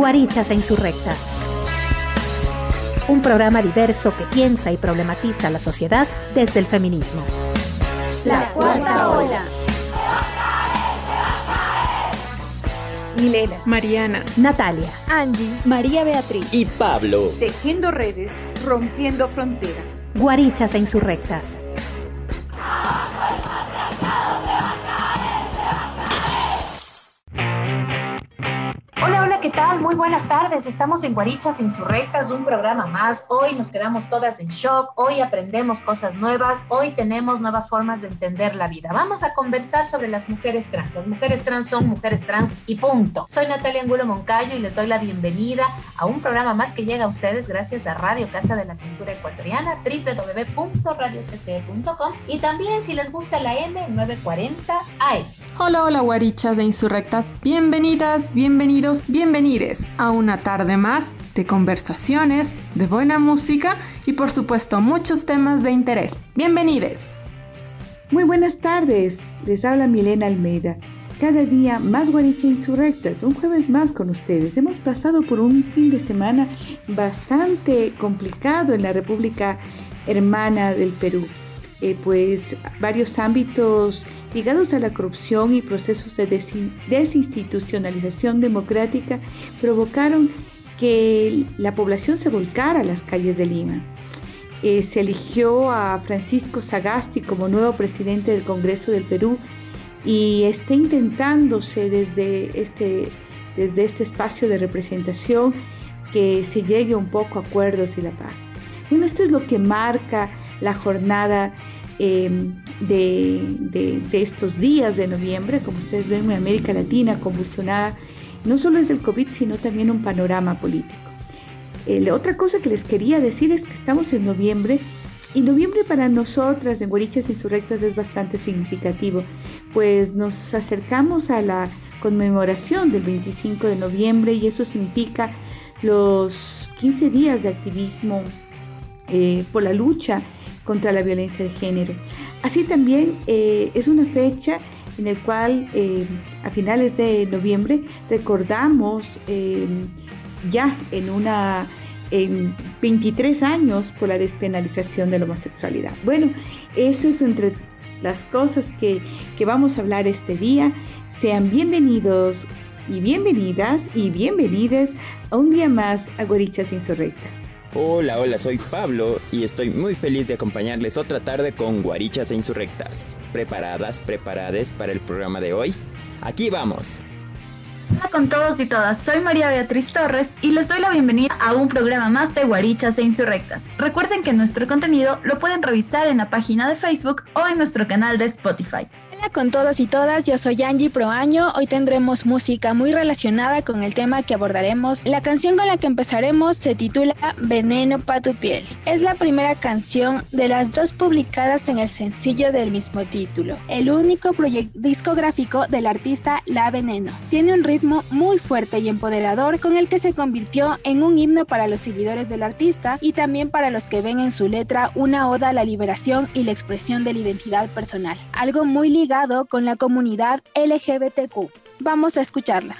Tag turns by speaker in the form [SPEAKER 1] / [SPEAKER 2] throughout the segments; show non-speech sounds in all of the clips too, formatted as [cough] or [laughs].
[SPEAKER 1] Guarichas e Insurrectas. Un programa diverso que piensa y problematiza la sociedad desde el feminismo.
[SPEAKER 2] La cuarta ola.
[SPEAKER 3] Milena,
[SPEAKER 4] Mariana,
[SPEAKER 1] Natalia,
[SPEAKER 3] Angie,
[SPEAKER 5] María Beatriz
[SPEAKER 6] y Pablo.
[SPEAKER 7] Tejiendo redes, rompiendo fronteras.
[SPEAKER 1] Guarichas e Insurrectas.
[SPEAKER 8] Tardes. Estamos en Guarichas Insurrectas, un programa más. Hoy nos quedamos todas en shock, hoy aprendemos cosas nuevas, hoy tenemos nuevas formas de entender la vida. Vamos a conversar sobre las mujeres trans. Las mujeres trans son mujeres trans y punto. Soy Natalia Angulo Moncayo y les doy la bienvenida a un programa más que llega a ustedes gracias a Radio Casa de la Cultura Ecuatoriana, www.radiocce.com y también si les gusta la M940 AM.
[SPEAKER 4] Hola, hola guarichas de Insurrectas. Bienvenidas, bienvenidos, bienvenides a una tarde más de conversaciones, de buena música y por supuesto muchos temas de interés. Bienvenides.
[SPEAKER 3] Muy buenas tardes, les habla Milena Almeida. Cada día más guarichas insurrectas, un jueves más con ustedes. Hemos pasado por un fin de semana bastante complicado en la República Hermana del Perú. Eh, pues varios ámbitos ligados a la corrupción y procesos de desinstitucionalización democrática provocaron que la población se volcara a las calles de Lima. Eh, se eligió a Francisco Sagasti como nuevo presidente del Congreso del Perú y está intentándose desde este, desde este espacio de representación que se llegue un poco a acuerdos y la paz. Bueno, esto es lo que marca la jornada em, de, estos días de noviembre, como ustedes ven en América Latina convulsionada, no solo es el COVID, sino también un panorama político. la otra cosa que les quería decir es que estamos en noviembre y noviembre para nosotras en Guarichas Insurrectas es bastante significativo, pues nos acercamos a la conmemoración del 25 de noviembre y eso significa los 15 días de activismo eh, por la lucha contra la violencia de género. Así también eh, es una fecha en la cual eh, a finales de noviembre recordamos ya en una en 23 años por la despenalización de la homosexualidad. Bueno, eso es entre las cosas que, que vamos a hablar este día. Sean bienvenidos y bienvenidas y bienvenidas a un día más a Guarichas Insurrectas.
[SPEAKER 6] Hola, hola, soy Pablo y estoy muy feliz de acompañarles otra tarde con Guarichas e Insurrectas. ¿Preparadas, preparades para el programa de hoy? Aquí vamos.
[SPEAKER 5] Hola con todos y todas, soy María Beatriz Torres y les doy la bienvenida a un programa más de Guarichas e Insurrectas. Recuerden que nuestro contenido lo pueden revisar en la página de Facebook o en nuestro canal de Spotify.
[SPEAKER 9] Hola con todos y todas, yo soy Angie Proaño. Hoy tendremos música muy relacionada con el tema que abordaremos. La canción con la que empezaremos se titula Veneno pa' tu piel. Es la primera canción de las dos publicadas en el sencillo del mismo título, el único proyecto discográfico del artista La Veneno. Tiene un ritmo muy fuerte y empoderador con el que se convirtió en un himno para los seguidores del artista y también para los que ven en su letra una oda a la liberación y la expresión de la identidad personal. Algo muy ligado con la comunidad LGBTQ. Vamos a escucharla.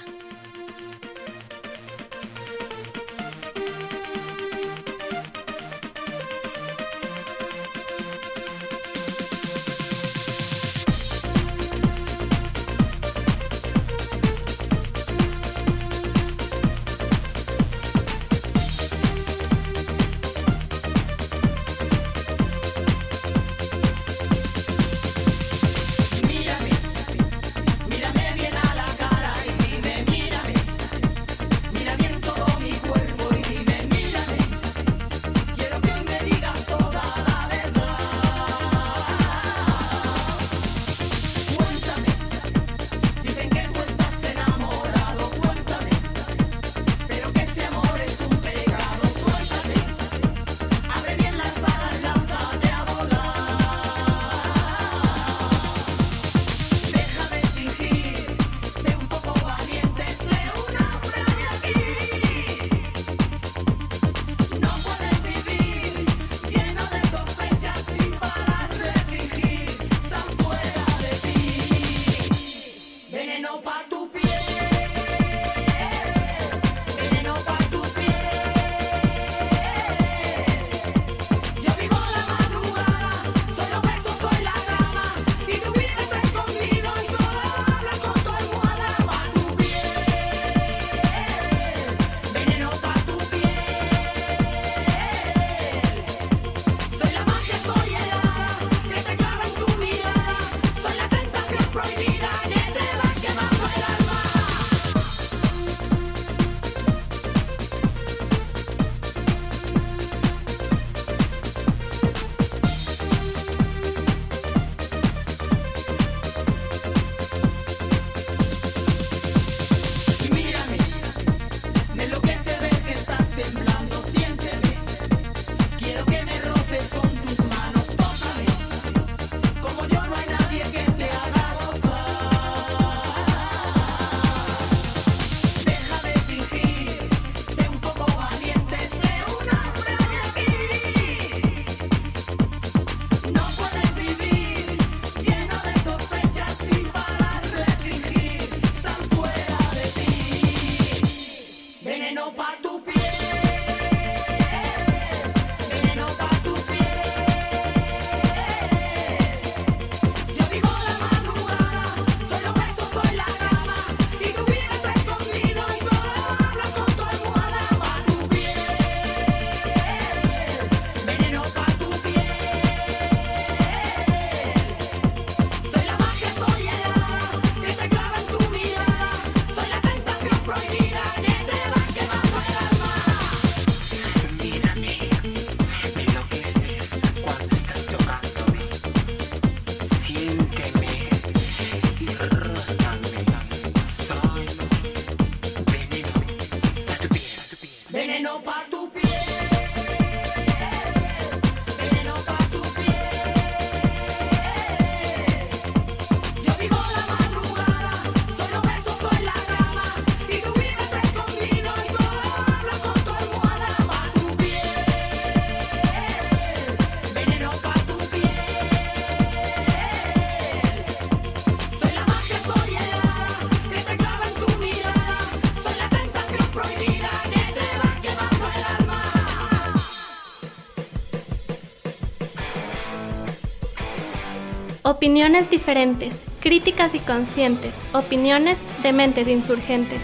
[SPEAKER 10] Opiniones diferentes, críticas y conscientes, opiniones de mentes insurgentes.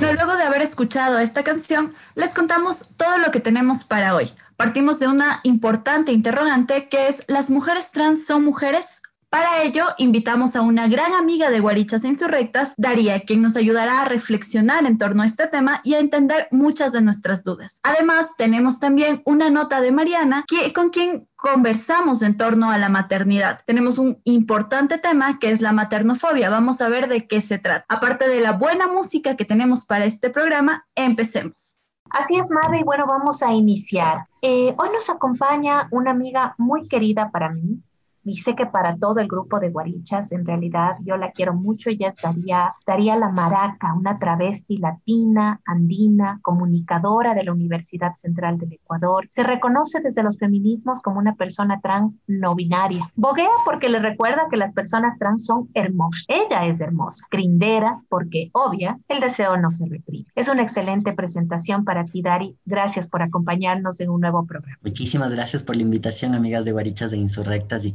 [SPEAKER 5] luego de haber escuchado esta canción, les contamos todo lo que tenemos para hoy. Partimos de una importante interrogante que es, ¿las mujeres trans son mujeres para ello, invitamos a una gran amiga de Guarichas Insurrectas, Daría, quien nos ayudará a reflexionar en torno a este tema y a entender muchas de nuestras dudas. Además, tenemos también una nota de Mariana, con quien conversamos en torno a la maternidad. Tenemos un importante tema que es la maternofobia. Vamos a ver de qué se trata. Aparte de la buena música que tenemos para este programa, empecemos.
[SPEAKER 8] Así es, Mabe, y bueno, vamos a iniciar. Eh, hoy nos acompaña una amiga muy querida para mí, y sé que para todo el grupo de guarichas, en realidad yo la quiero mucho, ella es Daría, La Maraca, una travesti latina, andina, comunicadora de la Universidad Central del Ecuador. Se reconoce desde los feminismos como una persona trans no binaria. Boguea porque le recuerda que las personas trans son hermosas. Ella es hermosa. Crindera porque, obvia, el deseo no se reprime. Es una excelente presentación para ti, Dari. Gracias por acompañarnos en un nuevo programa.
[SPEAKER 11] Muchísimas gracias por la invitación, amigas de Guarichas de Insurrectas y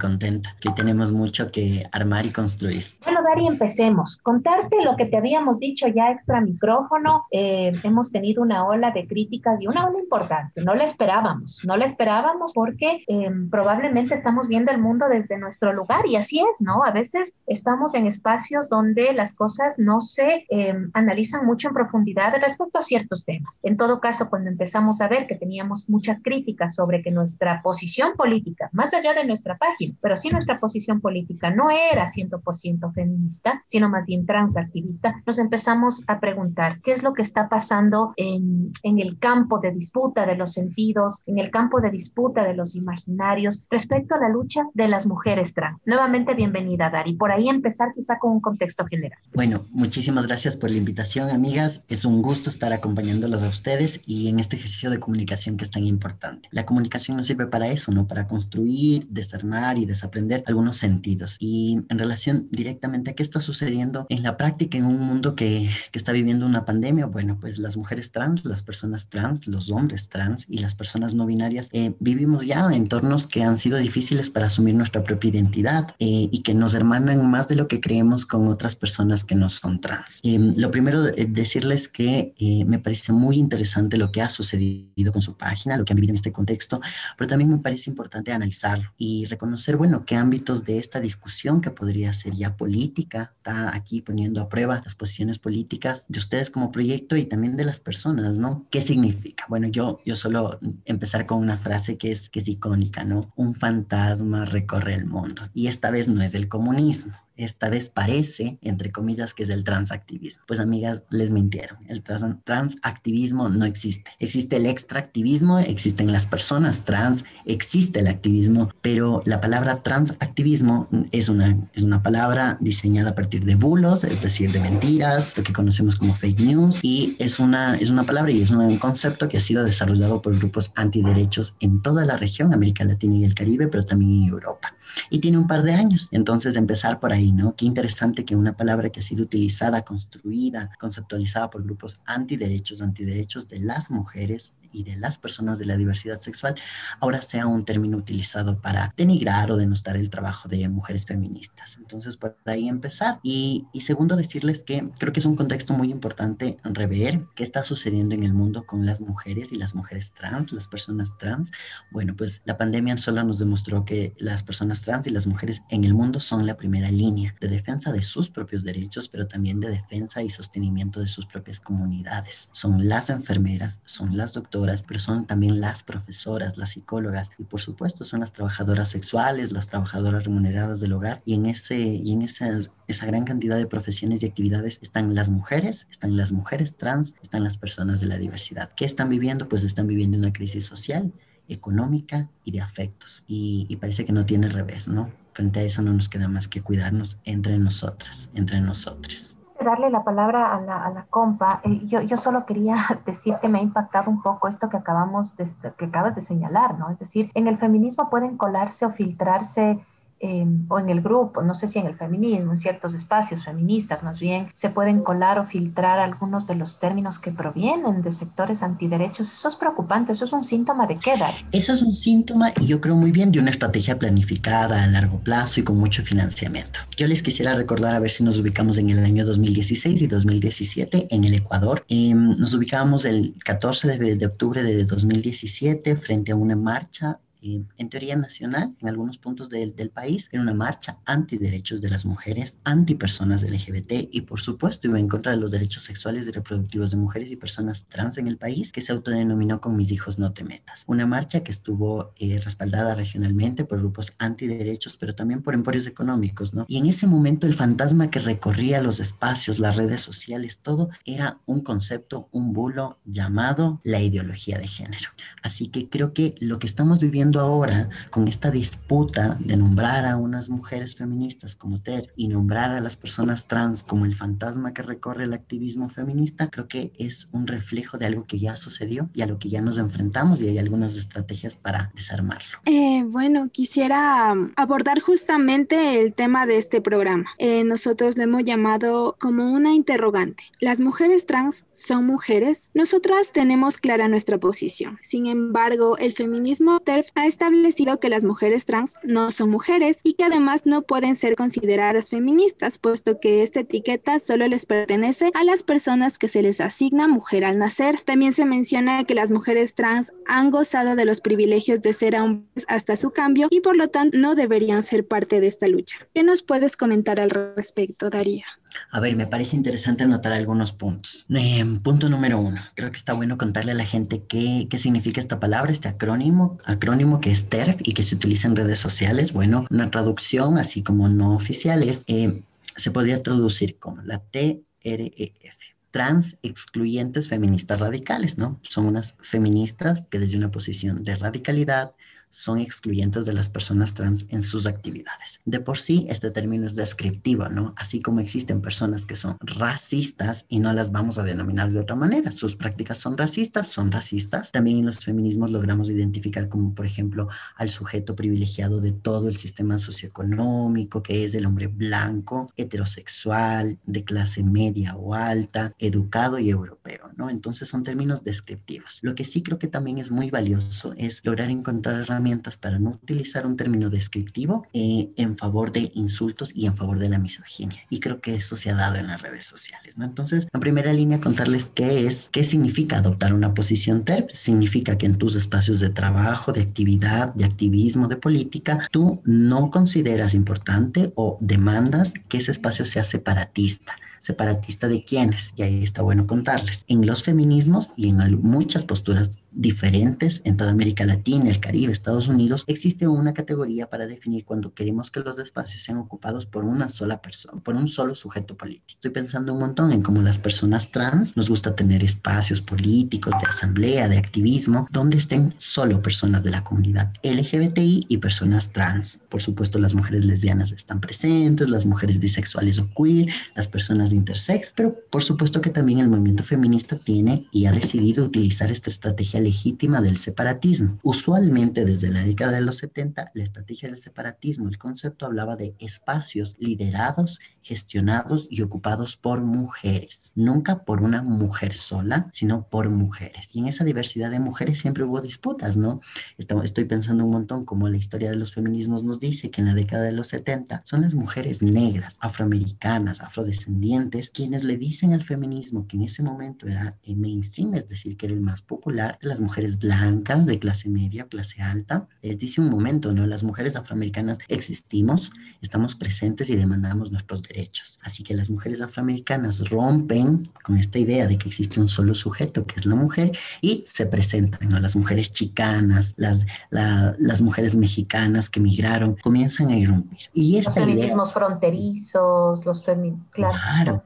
[SPEAKER 11] que tenemos mucho que armar y construir.
[SPEAKER 8] Bueno, Dari, empecemos. Contarte lo que te habíamos dicho ya extra micrófono. Eh, hemos tenido una ola de críticas y una ola importante. No la esperábamos, no la esperábamos porque eh, probablemente estamos viendo el mundo desde nuestro lugar y así es, ¿no? A veces estamos en espacios donde las cosas no se eh, analizan mucho en profundidad respecto a ciertos temas. En todo caso, cuando empezamos a ver que teníamos muchas críticas sobre que nuestra posición política, más allá de nuestra página, pero si nuestra posición política no era 100% feminista, sino más bien transactivista, nos empezamos a preguntar qué es lo que está pasando en, en el campo de disputa de los sentidos, en el campo de disputa de los imaginarios respecto a la lucha de las mujeres trans. Nuevamente, bienvenida, Dari. Por ahí empezar quizá con un contexto general.
[SPEAKER 11] Bueno, muchísimas gracias por la invitación, amigas. Es un gusto estar acompañándolas a ustedes y en este ejercicio de comunicación que es tan importante. La comunicación nos sirve para eso, ¿no? Para construir, desarmar y desarrollar aprender algunos sentidos. Y en relación directamente a qué está sucediendo en la práctica en un mundo que, que está viviendo una pandemia, bueno, pues las mujeres trans, las personas trans, los hombres trans y las personas no binarias eh, vivimos ya entornos que han sido difíciles para asumir nuestra propia identidad eh, y que nos hermanan más de lo que creemos con otras personas que no son trans. Eh, lo primero, decirles que me parece muy interesante lo que ha sucedido con su página, lo que han vivido en este contexto, pero también me parece importante analizarlo y reconocer, bueno, qué ámbitos de esta discusión que podría ser ya política, está aquí poniendo a prueba las posiciones políticas de ustedes como proyecto y también de las personas, ¿no? ¿Qué significa? Bueno, yo, yo solo empezar con una frase que es, que icónica, ¿no? Un fantasma recorre el mundo y esta vez no es el comunismo esta vez parece, entre comillas, que es el transactivismo. Pues amigas, les mintieron. El transactivismo no existe. Existe el extractivismo, existen las personas trans, existe el activismo, pero la palabra transactivismo es una, es una palabra diseñada a partir de bulos, es decir, de mentiras, lo que conocemos como fake news, y es una, es una palabra y es un concepto que ha sido desarrollado por grupos antiderechos en toda la región, América Latina y el Caribe, pero también en Europa. Y tiene un par de años. Entonces, empezar por ahí ¿no? Qué interesante que una palabra que ha sido utilizada, construida, conceptualizada por grupos antiderechos, antiderechos de las mujeres, y de las personas de la diversidad sexual ahora sea un término utilizado para denigrar o denostar el trabajo de mujeres feministas. Entonces, por ahí empezar. Y, y segundo, decirles que creo que es un contexto muy importante rever qué está sucediendo en el mundo con las mujeres y las mujeres trans, las personas trans. Bueno, pues la pandemia solo nos demostró que las personas trans y las mujeres en el mundo son la primera línea de defensa de sus propios derechos, pero también de defensa y sostenimiento de sus propias comunidades. Son las enfermeras, son las doctoras, pero son también las profesoras, las psicólogas y por supuesto son las trabajadoras sexuales, las trabajadoras remuneradas del hogar y en, ese, y en esas, esa gran cantidad de profesiones y actividades están las mujeres, están las mujeres trans, están las personas de la diversidad. ¿Qué están viviendo? Pues están viviendo una crisis social, económica y de afectos y, y parece que no tiene revés, ¿no? Frente a eso no nos queda más que cuidarnos entre nosotras, entre nosotros
[SPEAKER 8] darle la palabra a la, a la compa, eh, yo, yo, solo quería [laughs] decir que me ha impactado un poco esto que acabamos de, que acabas de señalar, ¿no? Es decir, en el feminismo pueden colarse o filtrarse em, o en el grupo, no sé si en el feminismo, en ciertos espacios feministas más bien, se pueden colar o filtrar algunos de los términos que provienen de sectores antiderechos. Eso es preocupante, eso es un síntoma de qué,
[SPEAKER 11] Eso es un síntoma y yo creo muy bien de una estrategia planificada a largo plazo y con mucho financiamiento. Yo les quisiera recordar a ver si nos ubicamos en el año 2016 y 2017 en el Ecuador. Em, nos ubicábamos el 14 de, de octubre de 2017 frente a una marcha en teoría nacional, en algunos puntos del, del país, en una marcha anti derechos de las mujeres, anti personas LGBT y por supuesto iba en contra de los derechos sexuales y reproductivos de mujeres y personas trans en el país, que se autodenominó con Mis hijos no te metas. Una marcha que estuvo eh, respaldada regionalmente por grupos antiderechos, pero también por emporios económicos, ¿no? Y en ese momento el fantasma que recorría los espacios, las redes sociales, todo era un concepto, un bulo llamado la ideología de género. Así que creo que lo que estamos viviendo ahora con esta disputa de nombrar a unas mujeres feministas como Ter y nombrar a las personas trans como el fantasma que recorre el activismo feminista, creo que es un reflejo de algo que ya sucedió y a lo que ya nos enfrentamos y hay algunas estrategias para desarmarlo.
[SPEAKER 9] Eh, bueno, quisiera um, abordar justamente el tema de este programa. Eh, nosotros lo hemos llamado como una interrogante. ¿Las mujeres trans son mujeres? Nosotras tenemos clara nuestra posición. Sin embargo, el feminismo TERF ha establecido que las mujeres trans no son mujeres y que además no pueden ser consideradas feministas, puesto que esta etiqueta solo les pertenece a las personas que se les asigna mujer al nacer. También se menciona que las mujeres trans han gozado de los privilegios de ser hombres hasta su cambio y por lo tanto no deberían ser parte de esta lucha. ¿Qué nos puedes comentar al respecto, Daría?
[SPEAKER 11] A ver, me parece interesante anotar algunos puntos. Em, punto número uno, creo que está bueno contarle a la gente qué, qué significa esta palabra, este acrónimo, acrónimo que es TERF y que se utiliza en redes sociales. Bueno, una traducción así como no oficial es, em, se podría traducir como la TREF trans excluyentes feministas radicales, ¿no? Son unas feministas que desde una posición de radicalidad, son excluyentes de las personas trans en sus actividades. De por sí, este término es descriptivo, ¿no? Así como existen personas que son racistas y no las vamos a denominar de otra manera. Sus prácticas son racistas, son racistas. También en los feminismos logramos identificar como, por ejemplo, al sujeto privilegiado de todo el sistema socioeconómico, que es el hombre blanco, heterosexual, de clase media o alta, educado y europeo, ¿no? Entonces son términos descriptivos. Lo que sí creo que también es muy valioso es lograr encontrar herramientas para no utilizar un término descriptivo eh, en favor de insultos y en favor de la misoginia. Y creo que eso se ha dado en las redes sociales, ¿no? Entonces, en primera línea, contarles qué es, qué significa adoptar una posición TERP. Significa que en tus espacios de trabajo, de actividad, de activismo, de política, tú no consideras importante o demandas que ese espacio sea separatista separatista de quiénes, y ahí está bueno contarles. En los feminismos y en muchas posturas diferentes en toda América Latina, el Caribe, Estados Unidos, existe una categoría para definir cuando queremos que los espacios sean ocupados por una sola persona, por un solo sujeto político. Estoy pensando un montón en cómo las personas trans nos gusta tener espacios políticos, de asamblea, de activismo, donde estén solo personas de la comunidad LGBTI y personas trans. Por supuesto, las mujeres lesbianas están presentes, las mujeres bisexuales o queer, las personas intersex, pero por supuesto que también el movimiento feminista tiene y ha decidido utilizar esta estrategia legítima del separatismo. Usualmente desde la década de los 70, la estrategia del separatismo, el concepto hablaba de espacios liderados, gestionados y ocupados por mujeres, nunca por una mujer sola, sino por mujeres. Y en esa diversidad de mujeres siempre hubo disputas, ¿no? Estoy pensando un montón como la historia de los feminismos nos dice que en la década de los 70 son las mujeres negras, afroamericanas, afrodescendientes, quienes le dicen al feminismo que en ese momento era el mainstream, es decir, que era el más popular, las mujeres blancas de clase media, clase alta. Les dice un momento, ¿no? Las mujeres afroamericanas existimos, estamos presentes y demandamos nuestros derechos. Así que las mujeres afroamericanas rompen con esta idea de que existe un solo sujeto, que es la mujer, y se presentan, ¿no? Las mujeres chicanas, las, las mujeres mexicanas que migraron, comienzan a irrumpir. Y esta
[SPEAKER 8] los
[SPEAKER 11] feminismos
[SPEAKER 8] fronterizos, los feminismos...
[SPEAKER 11] Claro.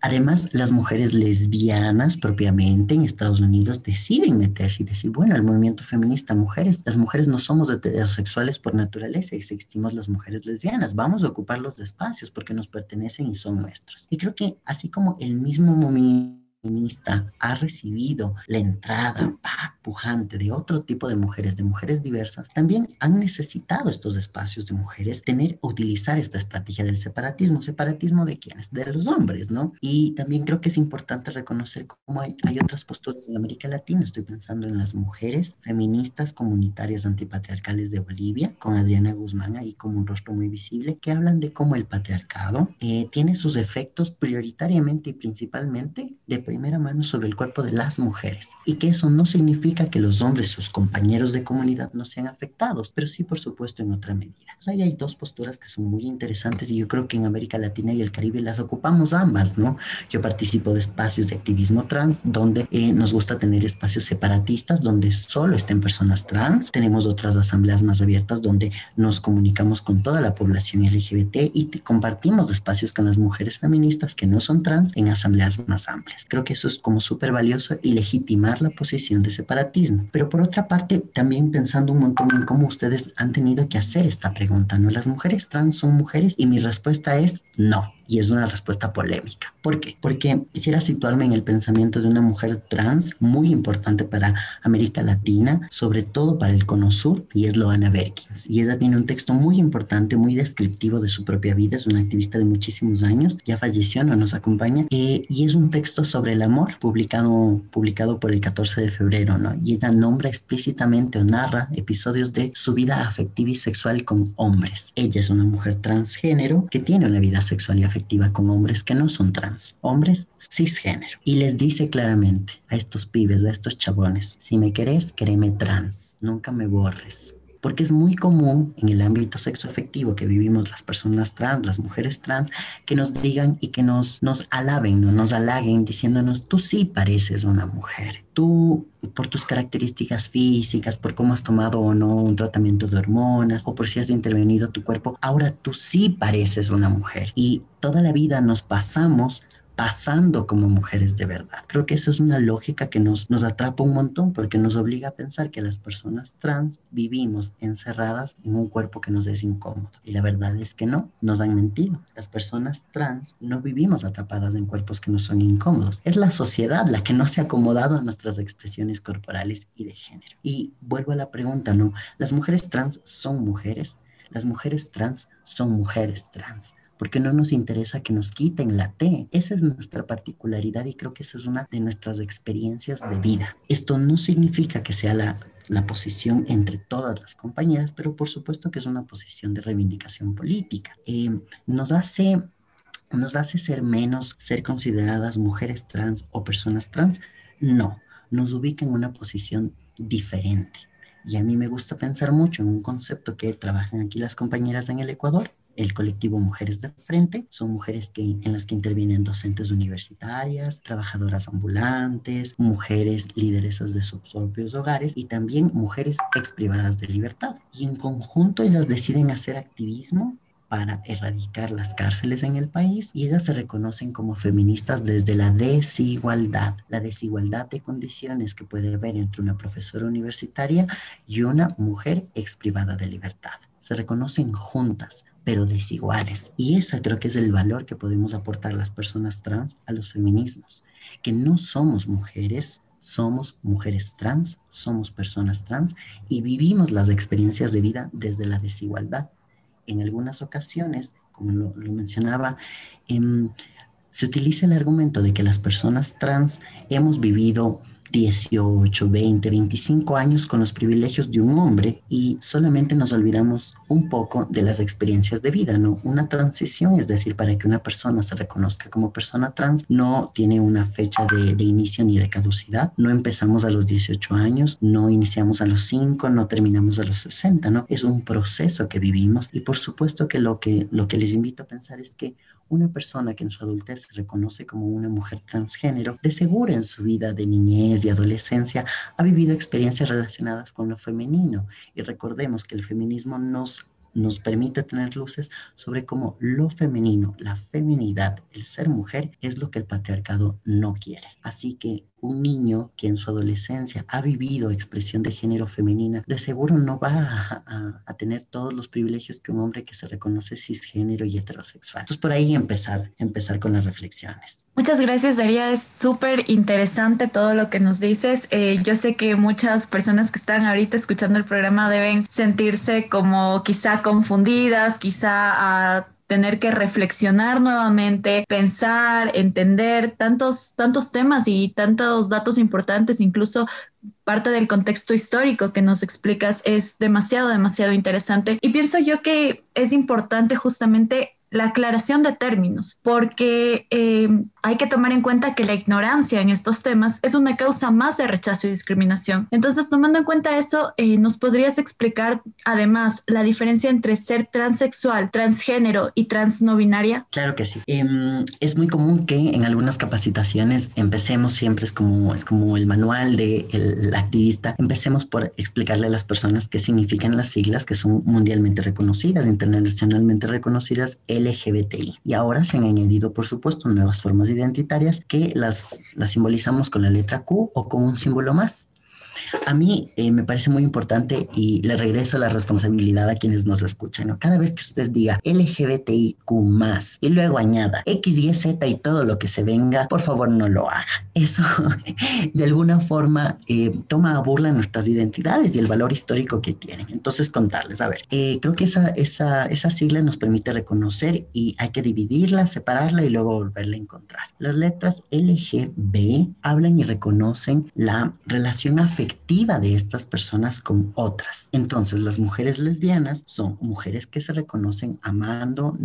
[SPEAKER 11] Además, las mujeres lesbianas propiamente en Estados Unidos deciden meterse y decir, bueno, el movimiento feminista, mujeres, las mujeres no somos heterosexuales por naturaleza, existimos las mujeres lesbianas, vamos a ocupar los espacios porque nos pertenecen y son nuestros. Y creo que así como el mismo movimiento feminista ha recibido la entrada pujante de otro tipo de mujeres, de mujeres diversas, también han necesitado estos espacios de mujeres tener, utilizar esta estrategia del separatismo. ¿Separatismo de quiénes? De los hombres, ¿no? Y también creo que es importante reconocer cómo hay, hay otras posturas en América Latina. Estoy pensando en las mujeres feministas comunitarias antipatriarcales de Bolivia, con Adriana Guzmán ahí como un rostro muy visible, que hablan de cómo el patriarcado eh, tiene sus efectos prioritariamente y principalmente de primera mano sobre el cuerpo de las mujeres y que eso no significa que los hombres, sus compañeros de comunidad, no sean afectados, pero sí, por supuesto, en otra medida. ahí hay dos posturas que son muy interesantes y yo creo que en América Latina y el Caribe las ocupamos ambas, ¿no? Yo participo de espacios de activismo trans donde eh, nos gusta tener espacios separatistas donde solo estén personas trans. Tenemos otras asambleas más abiertas donde nos comunicamos con toda la población LGBT y compartimos espacios con las mujeres feministas que no son trans en asambleas más amplias. Creo que eso es como súper valioso y legitimar la posición de separatismo. Pero por otra parte, también pensando un montón en cómo ustedes han tenido que hacer esta pregunta, ¿no? ¿Las mujeres trans son mujeres? Y mi respuesta es no y es una respuesta polémica. ¿Por qué? Porque quisiera situarme en el pensamiento de una mujer trans muy importante para América Latina, sobre todo para el Cono Sur, y es Loana Berkins. Y ella tiene un texto muy importante, muy descriptivo de su propia vida, es una activista de muchísimos años, ya falleció, no nos acompaña, eh, y es un texto sobre el amor publicado, publicado por el 14 de febrero, ¿no? Y ella nombra explícitamente o narra episodios de su vida afectiva y sexual con hombres. Ella es una mujer transgénero que tiene una vida sexual y afectiva con hombres que no son trans, hombres cisgénero. Y les dice claramente a estos pibes, a estos chabones, si me querés, quereme trans, nunca me borres porque es muy común en el ámbito sexoafectivo que vivimos las personas trans, las mujeres trans, que nos digan y que nos, nos alaben, ¿no? nos halaguen diciéndonos, tú sí pareces una mujer, tú por tus características físicas, por cómo has tomado o no un tratamiento de hormonas o por si has intervenido tu cuerpo, ahora tú sí pareces una mujer. Y toda la vida nos pasamos pasando como mujeres de verdad. Creo que eso es una lógica que nos, nos atrapa un montón porque nos obliga a pensar que las personas trans vivimos encerradas en un cuerpo que nos es incómodo. Y la verdad es que no, nos han mentido. Las personas trans no vivimos atrapadas en cuerpos que no son incómodos. Es la sociedad la que no se ha acomodado a nuestras expresiones corporales y de género. Y vuelvo a la pregunta, ¿no? ¿Las mujeres trans son mujeres? Las mujeres trans son mujeres trans porque no nos interesa que nos quiten la T. Esa es nuestra particularidad y creo que esa es una de nuestras experiencias de vida. Esto no significa que sea la, la posición entre todas las compañeras, pero por supuesto que es una posición de reivindicación política. Eh, nos hace nos hace ser menos, ser consideradas mujeres trans o personas trans. No, nos ubica en una posición diferente. Y a mí me gusta pensar mucho en un concepto que trabajan aquí las compañeras en el Ecuador, el colectivo Mujeres de Frente. Son mujeres que, en las que intervienen docentes universitarias, trabajadoras ambulantes, mujeres lideresas de sus propios hogares y también mujeres exprivadas de libertad. Y en conjunto ellas deciden hacer activismo para erradicar las cárceles en el país y ellas se reconocen como feministas desde la desigualdad, la desigualdad de condiciones que puede haber entre una profesora universitaria y una mujer exprivada de libertad. Se reconocen juntas, pero desiguales. Y ese creo que es el valor que podemos aportar las personas trans a los feminismos, que no somos mujeres, somos mujeres trans, somos personas trans y vivimos las experiencias de vida desde la desigualdad. En algunas ocasiones, como lo, mencionaba, em, se utiliza el argumento de que las personas trans hemos vivido 18, 20, 25 años con los privilegios de un hombre y solamente nos olvidamos un poco de las experiencias de vida, ¿no? Una transición, es decir, para que una persona se reconozca como persona trans, no tiene una fecha de, inicio ni de caducidad, no empezamos a los 18 años, no iniciamos a los 5, no terminamos a los 60, ¿no? Es un proceso que vivimos y por supuesto que lo que, lo que les invito a pensar es que una persona que en su adultez se reconoce como una mujer transgénero, de seguro en su vida de niñez y adolescencia ha vivido experiencias relacionadas con lo femenino. Y recordemos que el feminismo nos nos permite tener luces sobre cómo lo femenino, la feminidad, el ser mujer, es lo que el patriarcado no quiere. Así que un niño que en su adolescencia ha vivido expresión de género femenina, de seguro no va a, tener todos los privilegios que un hombre que se reconoce cisgénero y heterosexual. Entonces por ahí empezar, empezar con las reflexiones.
[SPEAKER 5] Muchas gracias Daría, es súper interesante todo lo que nos dices. Eh, yo sé que muchas personas que están ahorita escuchando el programa deben sentirse como quizá confundidas, quizá a tener que reflexionar nuevamente, pensar, entender tantos, tantos temas y tantos datos importantes, incluso parte del contexto histórico que nos explicas es demasiado, demasiado interesante. Y pienso yo que es importante justamente la aclaración de términos, porque eh, hay que tomar en cuenta que la ignorancia en estos temas es una causa más de rechazo y discriminación. Entonces, tomando en cuenta eso, eh, ¿nos podrías explicar además la diferencia entre ser transexual, transgénero y transno binaria?
[SPEAKER 11] Claro que sí. Em, es muy común que en algunas capacitaciones empecemos siempre, es como, es como el manual del de activista, empecemos por explicarle a las personas qué significan las siglas que son mundialmente reconocidas, internacionalmente reconocidas, LGBTI. Y ahora se han añadido, por supuesto, nuevas formas identitarias que las, simbolizamos con la letra Q o con un símbolo más. A mí eh, me parece muy importante y le regreso la responsabilidad a quienes nos escuchan. Cada vez que usted diga LGBTIQ y luego añada X, Y, Z y todo lo que se venga, por favor no lo haga. Eso [laughs] de alguna forma eh, toma a burla nuestras identidades y el valor histórico que tienen. Entonces contarles, a ver, eh, creo que esa, esa, esa sigla nos permite reconocer y hay que dividirla, separarla y luego volverla a encontrar. Las letras LGB hablan y reconocen la relación afectiva de estas personas con otras. Entonces, las mujeres lesbianas son mujeres que se reconocen amando,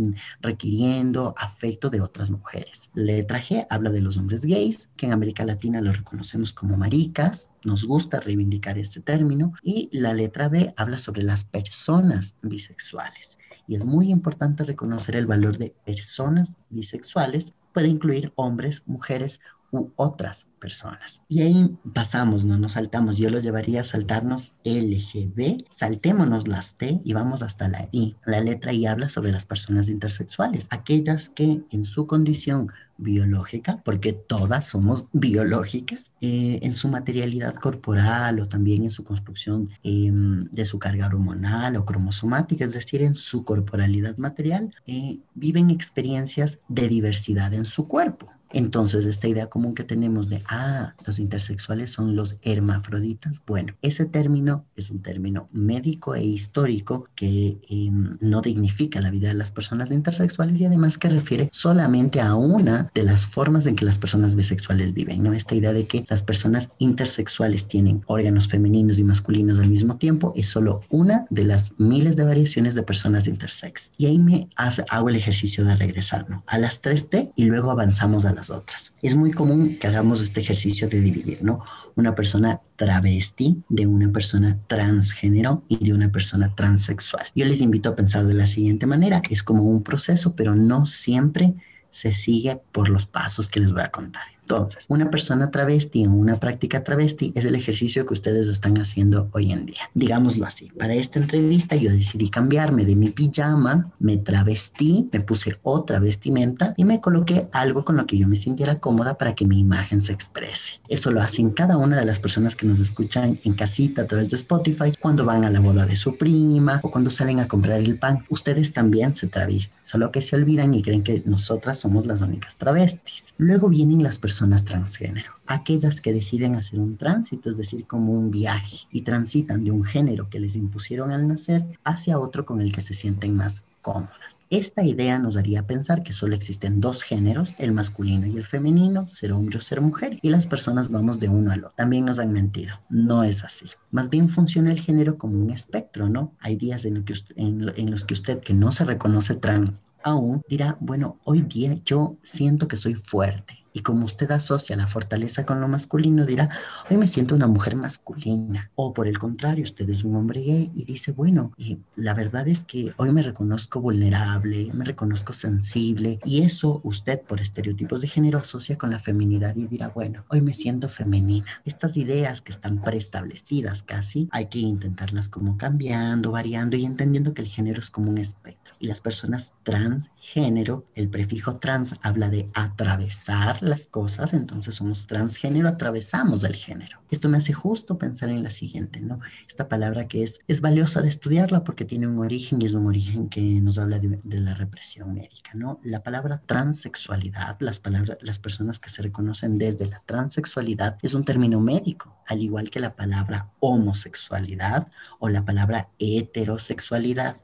[SPEAKER 11] requiriendo afecto de otras mujeres. Letra G habla de los hombres gays, que en América Latina los reconocemos como maricas, nos gusta reivindicar este término, y la letra B habla sobre las personas bisexuales. Y es muy importante reconocer el valor de personas bisexuales, puede incluir hombres, mujeres u otras personas. Y ahí pasamos, no nos saltamos. Yo lo llevaría a saltarnos LGB, saltémonos las T y vamos hasta la I. La letra I habla sobre las personas intersexuales, aquellas que en su condición biológica, porque todas somos biológicas, eh, en su materialidad corporal o también en su construcción em, de su carga hormonal o cromosomática, es decir, en su corporalidad material, eh, viven experiencias de diversidad en su cuerpo. Entonces, esta idea común que tenemos de, ah, los intersexuales son los hermafroditas, bueno, ese término es un término médico e histórico que em, no dignifica la vida de las personas intersexuales y además que refiere solamente a una de las formas en que las personas bisexuales viven, ¿no? Esta idea de que las personas intersexuales tienen órganos femeninos y masculinos al mismo tiempo es solo una de las miles de variaciones de personas intersex. Y ahí me hago el ejercicio de regresar. A las 3T y luego avanzamos a otras. Es muy común que hagamos este ejercicio de dividir, ¿no? Una persona travesti de una persona transgénero y de una persona transexual. Yo les invito a pensar de la siguiente manera, es como un proceso, pero no siempre se sigue por los pasos que les voy a contar. Entonces, una persona travesti en una práctica travesti es el ejercicio que ustedes están haciendo hoy en día. Digámoslo así. Para esta entrevista yo decidí cambiarme de mi pijama, me travestí, me puse otra vestimenta y me coloqué algo con lo que yo me sintiera cómoda para que mi imagen se exprese. Eso lo hacen cada una de las personas que nos escuchan en casita a través de Spotify cuando van a la boda de su prima o cuando salen a comprar el pan. Ustedes también se travisten, solo que se olvidan y creen que nosotras somos las únicas travestis. Luego vienen las personas personas transgénero, aquellas que deciden hacer un tránsito, es decir, como un viaje, y transitan de un género que les impusieron al nacer hacia otro con el que se sienten más cómodas. Esta idea nos haría pensar que solo existen dos géneros, el masculino y el femenino, ser hombre o ser mujer, y las personas vamos de uno al otro. También nos han mentido, no es así. Más bien funciona el género como un espectro, ¿no? Hay días en, en los que usted que no se reconoce trans aún dirá, bueno, hoy día yo siento que soy fuerte, y como usted asocia la fortaleza con lo masculino, dirá, hoy me siento una mujer masculina. O por el contrario, usted es un hombre gay y dice, bueno, y la verdad es que hoy me reconozco vulnerable, me reconozco sensible. Y eso usted por estereotipos de género asocia con la feminidad y dirá, bueno, hoy me siento femenina. Estas ideas que están preestablecidas casi, hay que intentarlas como cambiando, variando y entendiendo que el género es como un espectro. Y las personas transgénero, el prefijo trans habla de atravesar las cosas, entonces somos transgénero, atravesamos el género. Esto me hace justo pensar en la siguiente, ¿no? Esta palabra que es, es valiosa de estudiarla porque tiene un origen y es un origen que nos habla de, de la represión médica, ¿no? La palabra transexualidad, las, palabras, las personas que se reconocen desde la transexualidad, es un término médico, al igual que la palabra homosexualidad o la palabra heterosexualidad.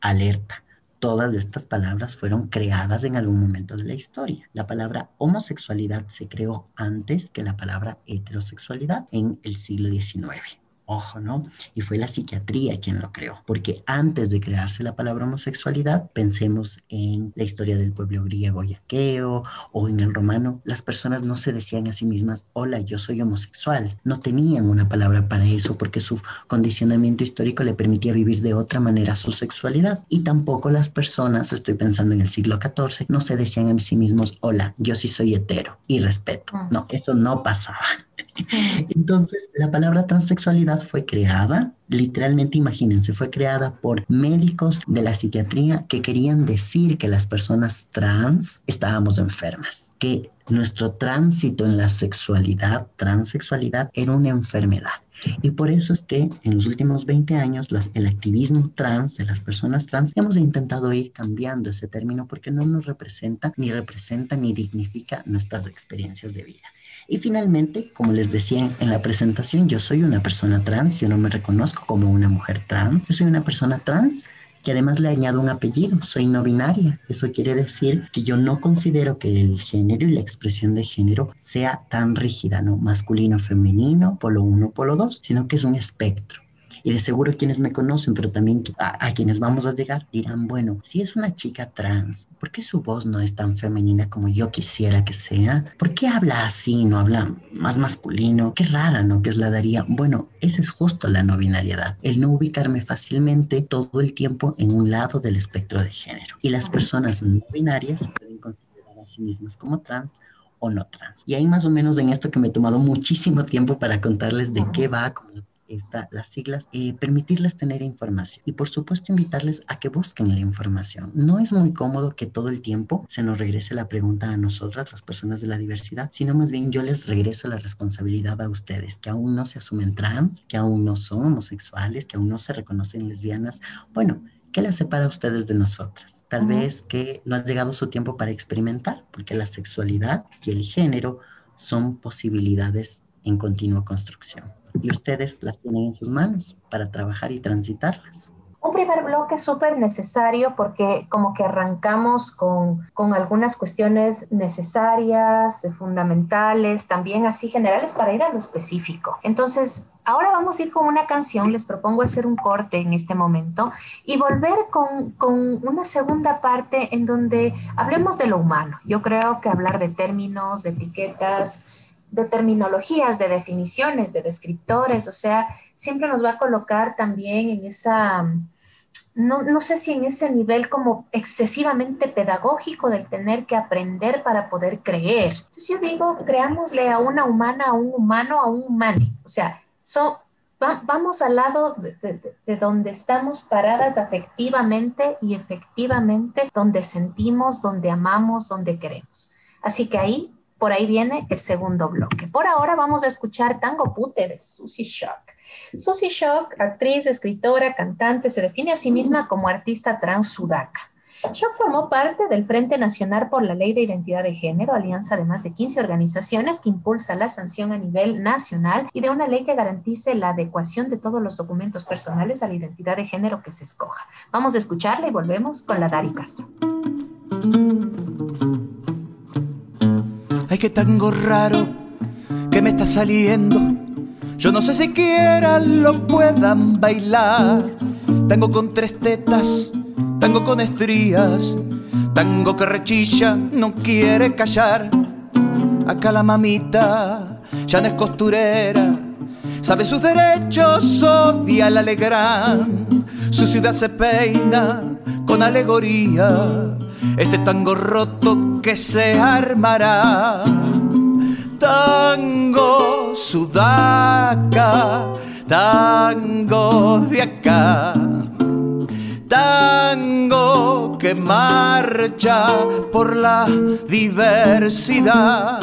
[SPEAKER 11] Alerta todas estas palabras fueron creadas en algún momento de la historia. La palabra homosexualidad se creó antes que la palabra heterosexualidad en el siglo XIX. Ojo, ¿no? Y fue la psiquiatría quien lo creó, porque antes de crearse la palabra homosexualidad, pensemos en la historia del pueblo griego y aqueo o en el romano, las personas no se decían a sí mismas, hola, yo soy homosexual. No tenían una palabra para eso porque su condicionamiento histórico le permitía vivir de otra manera su sexualidad. Y tampoco las personas, estoy pensando en el siglo XIV, no se decían a sí mismos, hola, yo sí soy hetero y respeto. Ah. No, eso no pasaba. [laughs] Entonces, la palabra transexualidad fue creada, literalmente imagínense, fue creada por médicos de la psiquiatría que querían decir que las personas trans estábamos enfermas, que nuestro tránsito en la sexualidad, transexualidad, era una enfermedad. Y por eso es que en los últimos 20 años el activismo trans de las personas trans hemos intentado ir cambiando ese término porque no nos representa, ni representa, ni dignifica nuestras experiencias de vida. Y finalmente, como les decía en la presentación, yo soy una persona trans, yo no me reconozco como una mujer trans, yo soy una persona trans que además le añado un apellido, soy no binaria. Eso quiere decir que yo no considero que el género y la expresión de género sea tan rígida, ¿no? Masculino, femenino, polo 1, polo 2, sino que es un espectro. Y de seguro quienes me conocen, pero también a, quienes vamos a llegar, dirán, bueno, si es una chica trans, ¿por qué su voz no es tan femenina como yo quisiera que sea? ¿Por qué habla así, no habla más masculino? Qué rara, ¿no? Que es la daría. Bueno, esa es justo la no binariedad, el no ubicarme fácilmente todo el tiempo en un lado del espectro de género. Y las personas no binarias pueden considerar a sí mismas como trans o no trans. Y ahí más o menos en esto que me he tomado muchísimo tiempo para contarles de qué va como esta, las siglas, eh, permitirles tener información y por supuesto invitarles a que busquen la información. No es muy cómodo que todo el tiempo se nos regrese la pregunta a nosotras, las personas de la diversidad, sino más bien yo les regreso la responsabilidad a ustedes, que aún no se asumen trans, que aún no son homosexuales, que aún no se reconocen lesbianas. Bueno, ¿Qué les separa a ustedes de nosotras? Tal vez que no ha llegado su tiempo para experimentar, porque la sexualidad y el género son posibilidades en continua construcción y ustedes las tienen en sus manos para trabajar y transitarlas.
[SPEAKER 8] Un primer bloque súper necesario porque como que arrancamos con, con, algunas cuestiones necesarias, fundamentales, también así generales para ir a lo específico. Entonces, ahora vamos a ir con una canción, les propongo hacer un corte en este momento y volver con, con una segunda parte en donde hablemos de lo humano. Yo creo que hablar de términos, de etiquetas, de terminologías, de definiciones, de descriptores, o sea, siempre nos va a colocar también en esa, no, no, sé si en ese nivel como excesivamente pedagógico del tener que aprender para poder creer. Entonces yo digo, creámosle a una humana, a un humano, a un humano. O sea, so, vamos al lado de, donde estamos paradas afectivamente y efectivamente, donde sentimos, donde amamos, donde queremos. Así que ahí por ahí viene el segundo bloque. Por ahora vamos a escuchar Tango Pute de Susie Shock. Susie Shock, actriz, escritora, cantante, se define a sí misma como artista trans sudaca. Shock formó parte del Frente Nacional por la Ley de Identidad de Género, alianza de más de 15 organizaciones que impulsa la sanción a nivel nacional y de una ley que garantice la adecuación de todos los documentos personales a la identidad de género que se escoja. Vamos a escucharla y volvemos con la Dari Castro.
[SPEAKER 12] Ay, qué tango raro que me está saliendo. Yo no sé si siquiera lo puedan bailar. Tango con tres tetas, tango con estrías, tango que rechilla, no quiere callar. Acá la mamita ya no es costurera, sabe sus derechos, odia la alegrán. Su ciudad se peina con alegoría. Este tango roto que se armará. Tango sudaca, tango de acá. tango que marcha por la diversidad.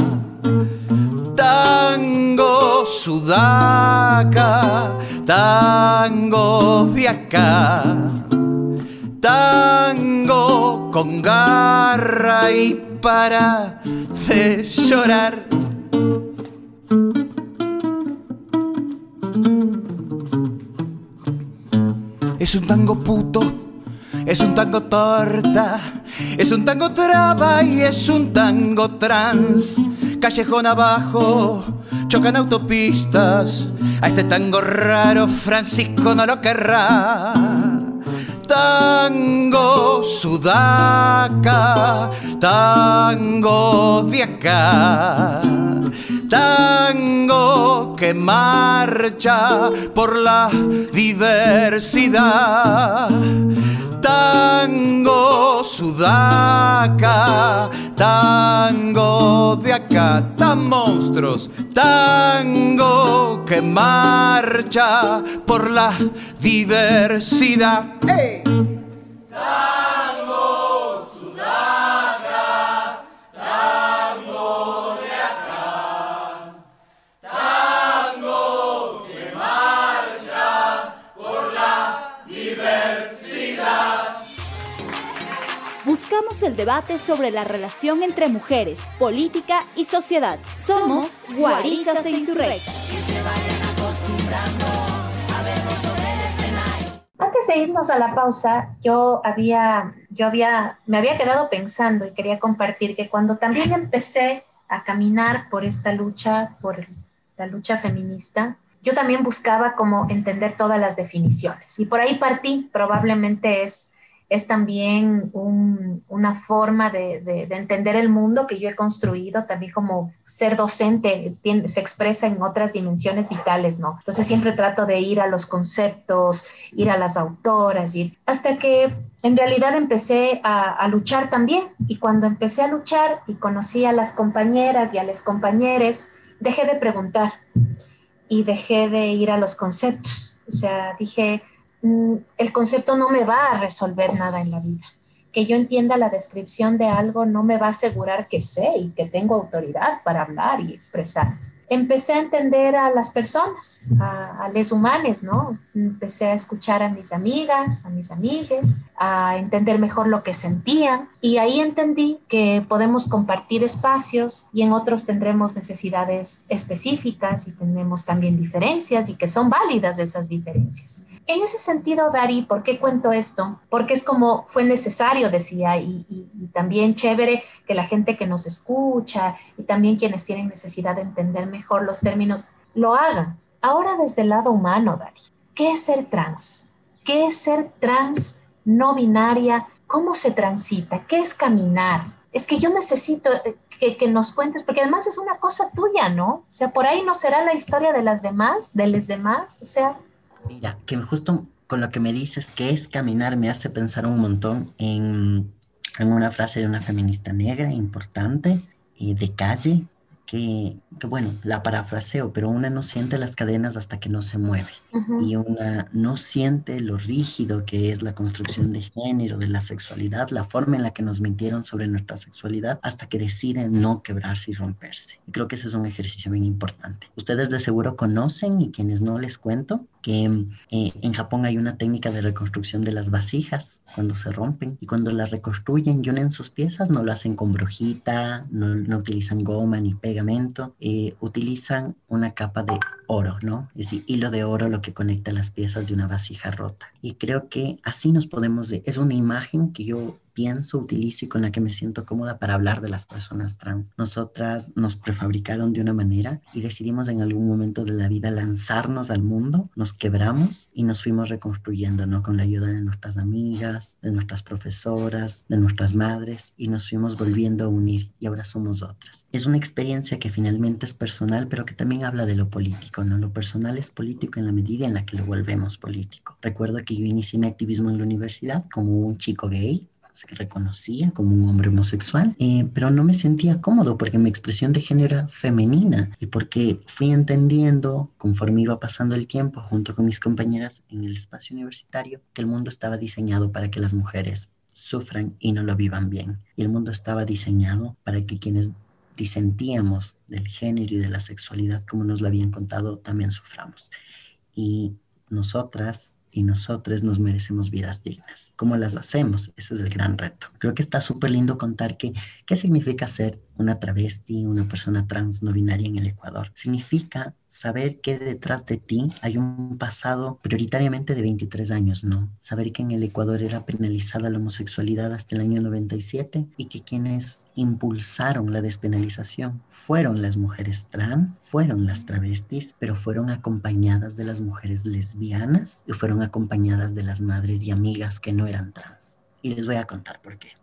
[SPEAKER 12] Tango sudaca, tango de acá, tango con garra y para de llorar. Es un tango puto, es un tango torta, es un tango traba y es un tango trans. Callejón abajo, chocan autopistas. A este tango raro Francisco no lo querrá. Tango sudaca, tango de acá tango que marcha por la diversidad. Tango sudaca, tango de acá, tan monstruos, tango que marcha por la diversidad.
[SPEAKER 2] Buscamos el debate sobre la relación entre mujeres, política y sociedad. Somos Guaritas e Insurrectas.
[SPEAKER 8] Antes de irnos a la pausa, yo había, yo había, me había quedado pensando y quería compartir que cuando también empecé a caminar por esta lucha, por la lucha feminista, yo también buscaba como entender todas las definiciones. Y por ahí partí, probablemente es es también una forma de, entender el mundo que yo he construido, también como ser docente se expresa en otras dimensiones vitales, ¿no? Entonces siempre trato de ir a los conceptos, ir a las autoras, ir, hasta que en realidad empecé a, a luchar también. Y cuando empecé a luchar y conocí a las compañeras y a los compañeros, dejé de preguntar y dejé de ir a los conceptos. O sea, dije, el concepto no me va a resolver nada en la vida. Que yo entienda la descripción de algo no me va a asegurar que sé y que tengo autoridad para hablar y expresar empecé a entender a las personas, a, los humanos, ¿no? Empecé a escuchar a mis amigas, a mis amigues, a entender mejor lo que sentían y ahí entendí que podemos compartir espacios y en otros tendremos necesidades específicas y tenemos también diferencias y que son válidas esas diferencias. En ese sentido, Dari, ¿por qué cuento esto? Porque es como fue necesario, decía, y, también chévere que la gente que nos escucha y también quienes tienen necesidad de entender mejor los términos lo hagan. Ahora desde el lado humano, Dari, ¿qué es ser trans? ¿Qué es ser trans no binaria? ¿Cómo se transita? ¿Qué es caminar? Es que yo necesito eh, que, que, nos cuentes, porque además es una cosa tuya, ¿no? O sea, por ahí no será la historia de las demás, de los demás, o sea...
[SPEAKER 11] Mira, que justo con lo que me dices que es caminar me hace pensar un montón en, en una frase de una feminista negra importante y de calle que, bueno, la parafraseo, pero una no siente las cadenas hasta que no se mueve y una no siente lo rígido que es la construcción de género, de la sexualidad, la forma en la que nos mintieron sobre nuestra sexualidad hasta que deciden no quebrarse y romperse. Y creo que ese es un ejercicio bien importante. Ustedes de seguro conocen y quienes no les cuento que eh, en Japón hay una técnica de reconstrucción de las vasijas cuando se rompen y cuando las reconstruyen y unen sus piezas no lo hacen con brujita, no, no utilizan goma ni pegamento, eh, utilizan una capa de oro, ¿no? Es decir, hilo de oro lo que conecta las piezas de una vasija rota. Y creo que así nos podemos, es una imagen que yo pienso, utilizo y con la que me siento cómoda para hablar de las personas trans. Nosotras nos prefabricaron de una manera y decidimos en algún momento de la vida lanzarnos al mundo, nos quebramos y nos fuimos reconstruyendo, ¿no? Con la ayuda de nuestras amigas, de nuestras profesoras, de nuestras madres y nos fuimos volviendo a unir y ahora somos otras. Es una experiencia que finalmente es personal, pero que también habla de lo político, ¿no? Lo personal es político en la medida en la que lo volvemos político. Recuerdo que yo inicié mi activismo en la universidad como un chico gay se reconocía como un hombre homosexual, eh, pero no me sentía cómodo porque mi expresión de género era femenina y porque fui entendiendo conforme iba pasando el tiempo junto con mis compañeras en el espacio universitario que el mundo estaba diseñado para que las mujeres sufran y no lo vivan bien. Y el mundo estaba diseñado para que quienes disentíamos del género y de la sexualidad como nos lo habían contado también suframos. Y nosotras y nosotros nos merecemos vidas dignas. ¿Cómo las hacemos? Ese es el gran reto. Creo que está súper lindo contar que, qué significa ser una travesti, una persona trans no binaria en el Ecuador. Significa saber que detrás de ti hay un pasado prioritariamente de 23 años, ¿no? Saber que en el Ecuador era penalizada la homosexualidad hasta el año 97 y que quienes impulsaron la despenalización fueron las mujeres trans, fueron las travestis, pero fueron acompañadas de las mujeres lesbianas y fueron acompañadas de las madres y amigas que no eran trans. Y les voy a contar por qué.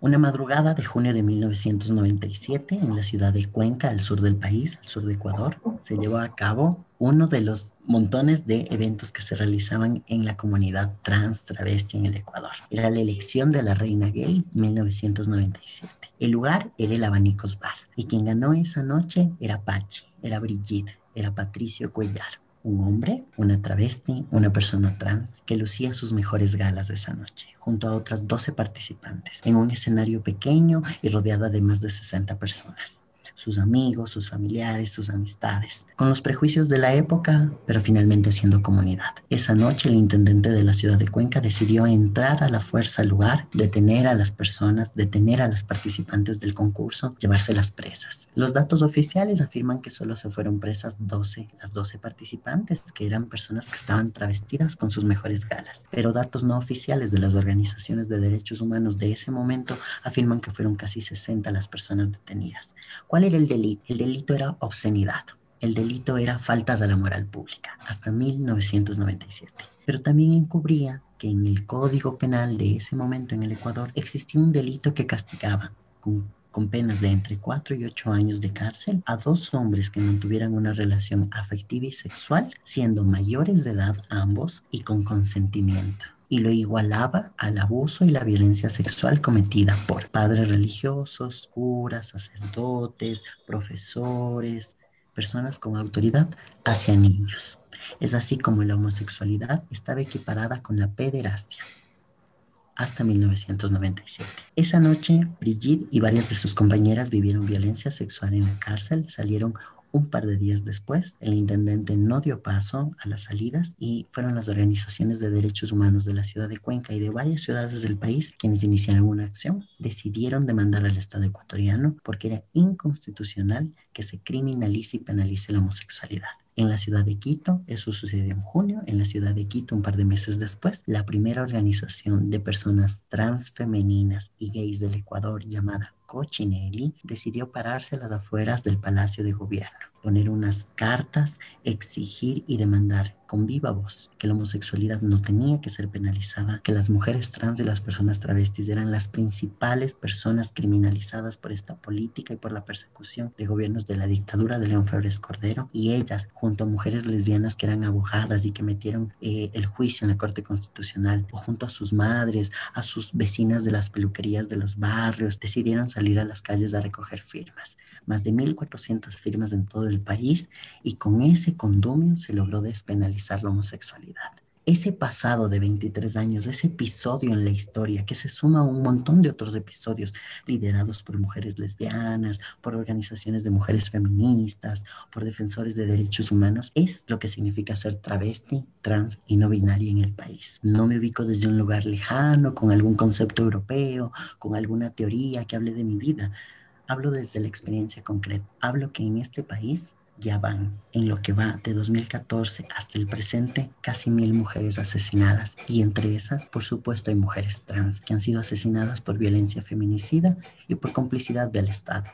[SPEAKER 11] Una madrugada de junio de 1997 en la ciudad de Cuenca, al sur del país, al sur de Ecuador, se llevó a cabo uno de los montones de eventos que se realizaban en la comunidad trans travesti en el Ecuador. Era la elección de la reina gay 1997. El lugar era el Abanicos Bar y quien ganó esa noche era Pachi, era Brigitte, era Patricio Cuellar un hombre, una travesti, una persona trans que lucía sus mejores galas esa noche, junto a otras 12 participantes, en un escenario pequeño y rodeada de más de 60 personas sus amigos, sus familiares, sus amistades, con los prejuicios de la época, pero finalmente siendo comunidad. Esa noche el intendente de la ciudad de Cuenca decidió entrar a la fuerza al lugar, detener a las personas, detener a las participantes del concurso, llevárselas presas. Los datos oficiales afirman que solo se fueron presas 12, las 12 participantes, que eran personas que estaban travestidas con sus mejores galas, pero datos no oficiales de las organizaciones de derechos humanos de ese momento afirman que fueron casi 60 las personas detenidas. ¿Cuál era el delito? El delito era obscenidad. El delito era faltas a la moral pública, hasta 1997. Pero también encubría que en el Código Penal de ese momento en el Ecuador existía un delito que castigaba con, con penas de entre 4 y 8 años de cárcel a dos hombres que mantuvieran una relación afectiva y sexual, siendo mayores de edad ambos y con consentimiento y lo igualaba al abuso y la violencia sexual cometida por padres religiosos, curas, sacerdotes, profesores, personas con autoridad hacia niños. Es así como la homosexualidad estaba equiparada con la pederastia hasta 1997. Esa noche, Brigitte y varias de sus compañeras vivieron violencia sexual en la cárcel, salieron un par de días después, el intendente no dio paso a las salidas y fueron las organizaciones de derechos humanos de la ciudad de Cuenca y de varias ciudades del país quienes iniciaron una acción. Decidieron demandar al Estado ecuatoriano porque era inconstitucional que se criminalice y penalice la homosexualidad. En la ciudad de Quito, eso sucedió en junio, en la ciudad de Quito un par de meses después, la primera organización de personas trans femeninas y gays del Ecuador llamada Cochinelli decidió pararse a las afueras del Palacio de Gobierno, poner unas cartas, exigir y demandar con viva voz que la homosexualidad no tenía que ser penalizada, que las mujeres trans y las personas travestis eran las principales personas criminalizadas por esta política y por la persecución de gobiernos de la dictadura de León Febres Cordero, y ellas, junto a mujeres lesbianas que eran abogadas y que metieron eh, el juicio en la Corte Constitucional, o junto a sus madres, a sus vecinas de las peluquerías de los barrios, decidieron salir a las calles a recoger firmas. Más de 1.400 firmas en todo el país y con ese condumio se logró despenalizar la homosexualidad ese pasado de 23 años, ese episodio en la historia que se suma a un montón de otros episodios liderados por mujeres lesbianas, por organizaciones de mujeres feministas, por defensores de derechos humanos, es lo que significa ser travesti, trans y no binaria en el país. No me ubico desde un lugar lejano, con algún concepto europeo, con alguna teoría que hable de mi vida. Hablo desde la experiencia concreta. Hablo que en este país ya van en lo que va de 2014 hasta el presente casi mil mujeres asesinadas. Y entre esas por supuesto hay mujeres trans que han sido asesinadas por violencia feminicida y por complicidad del Estado.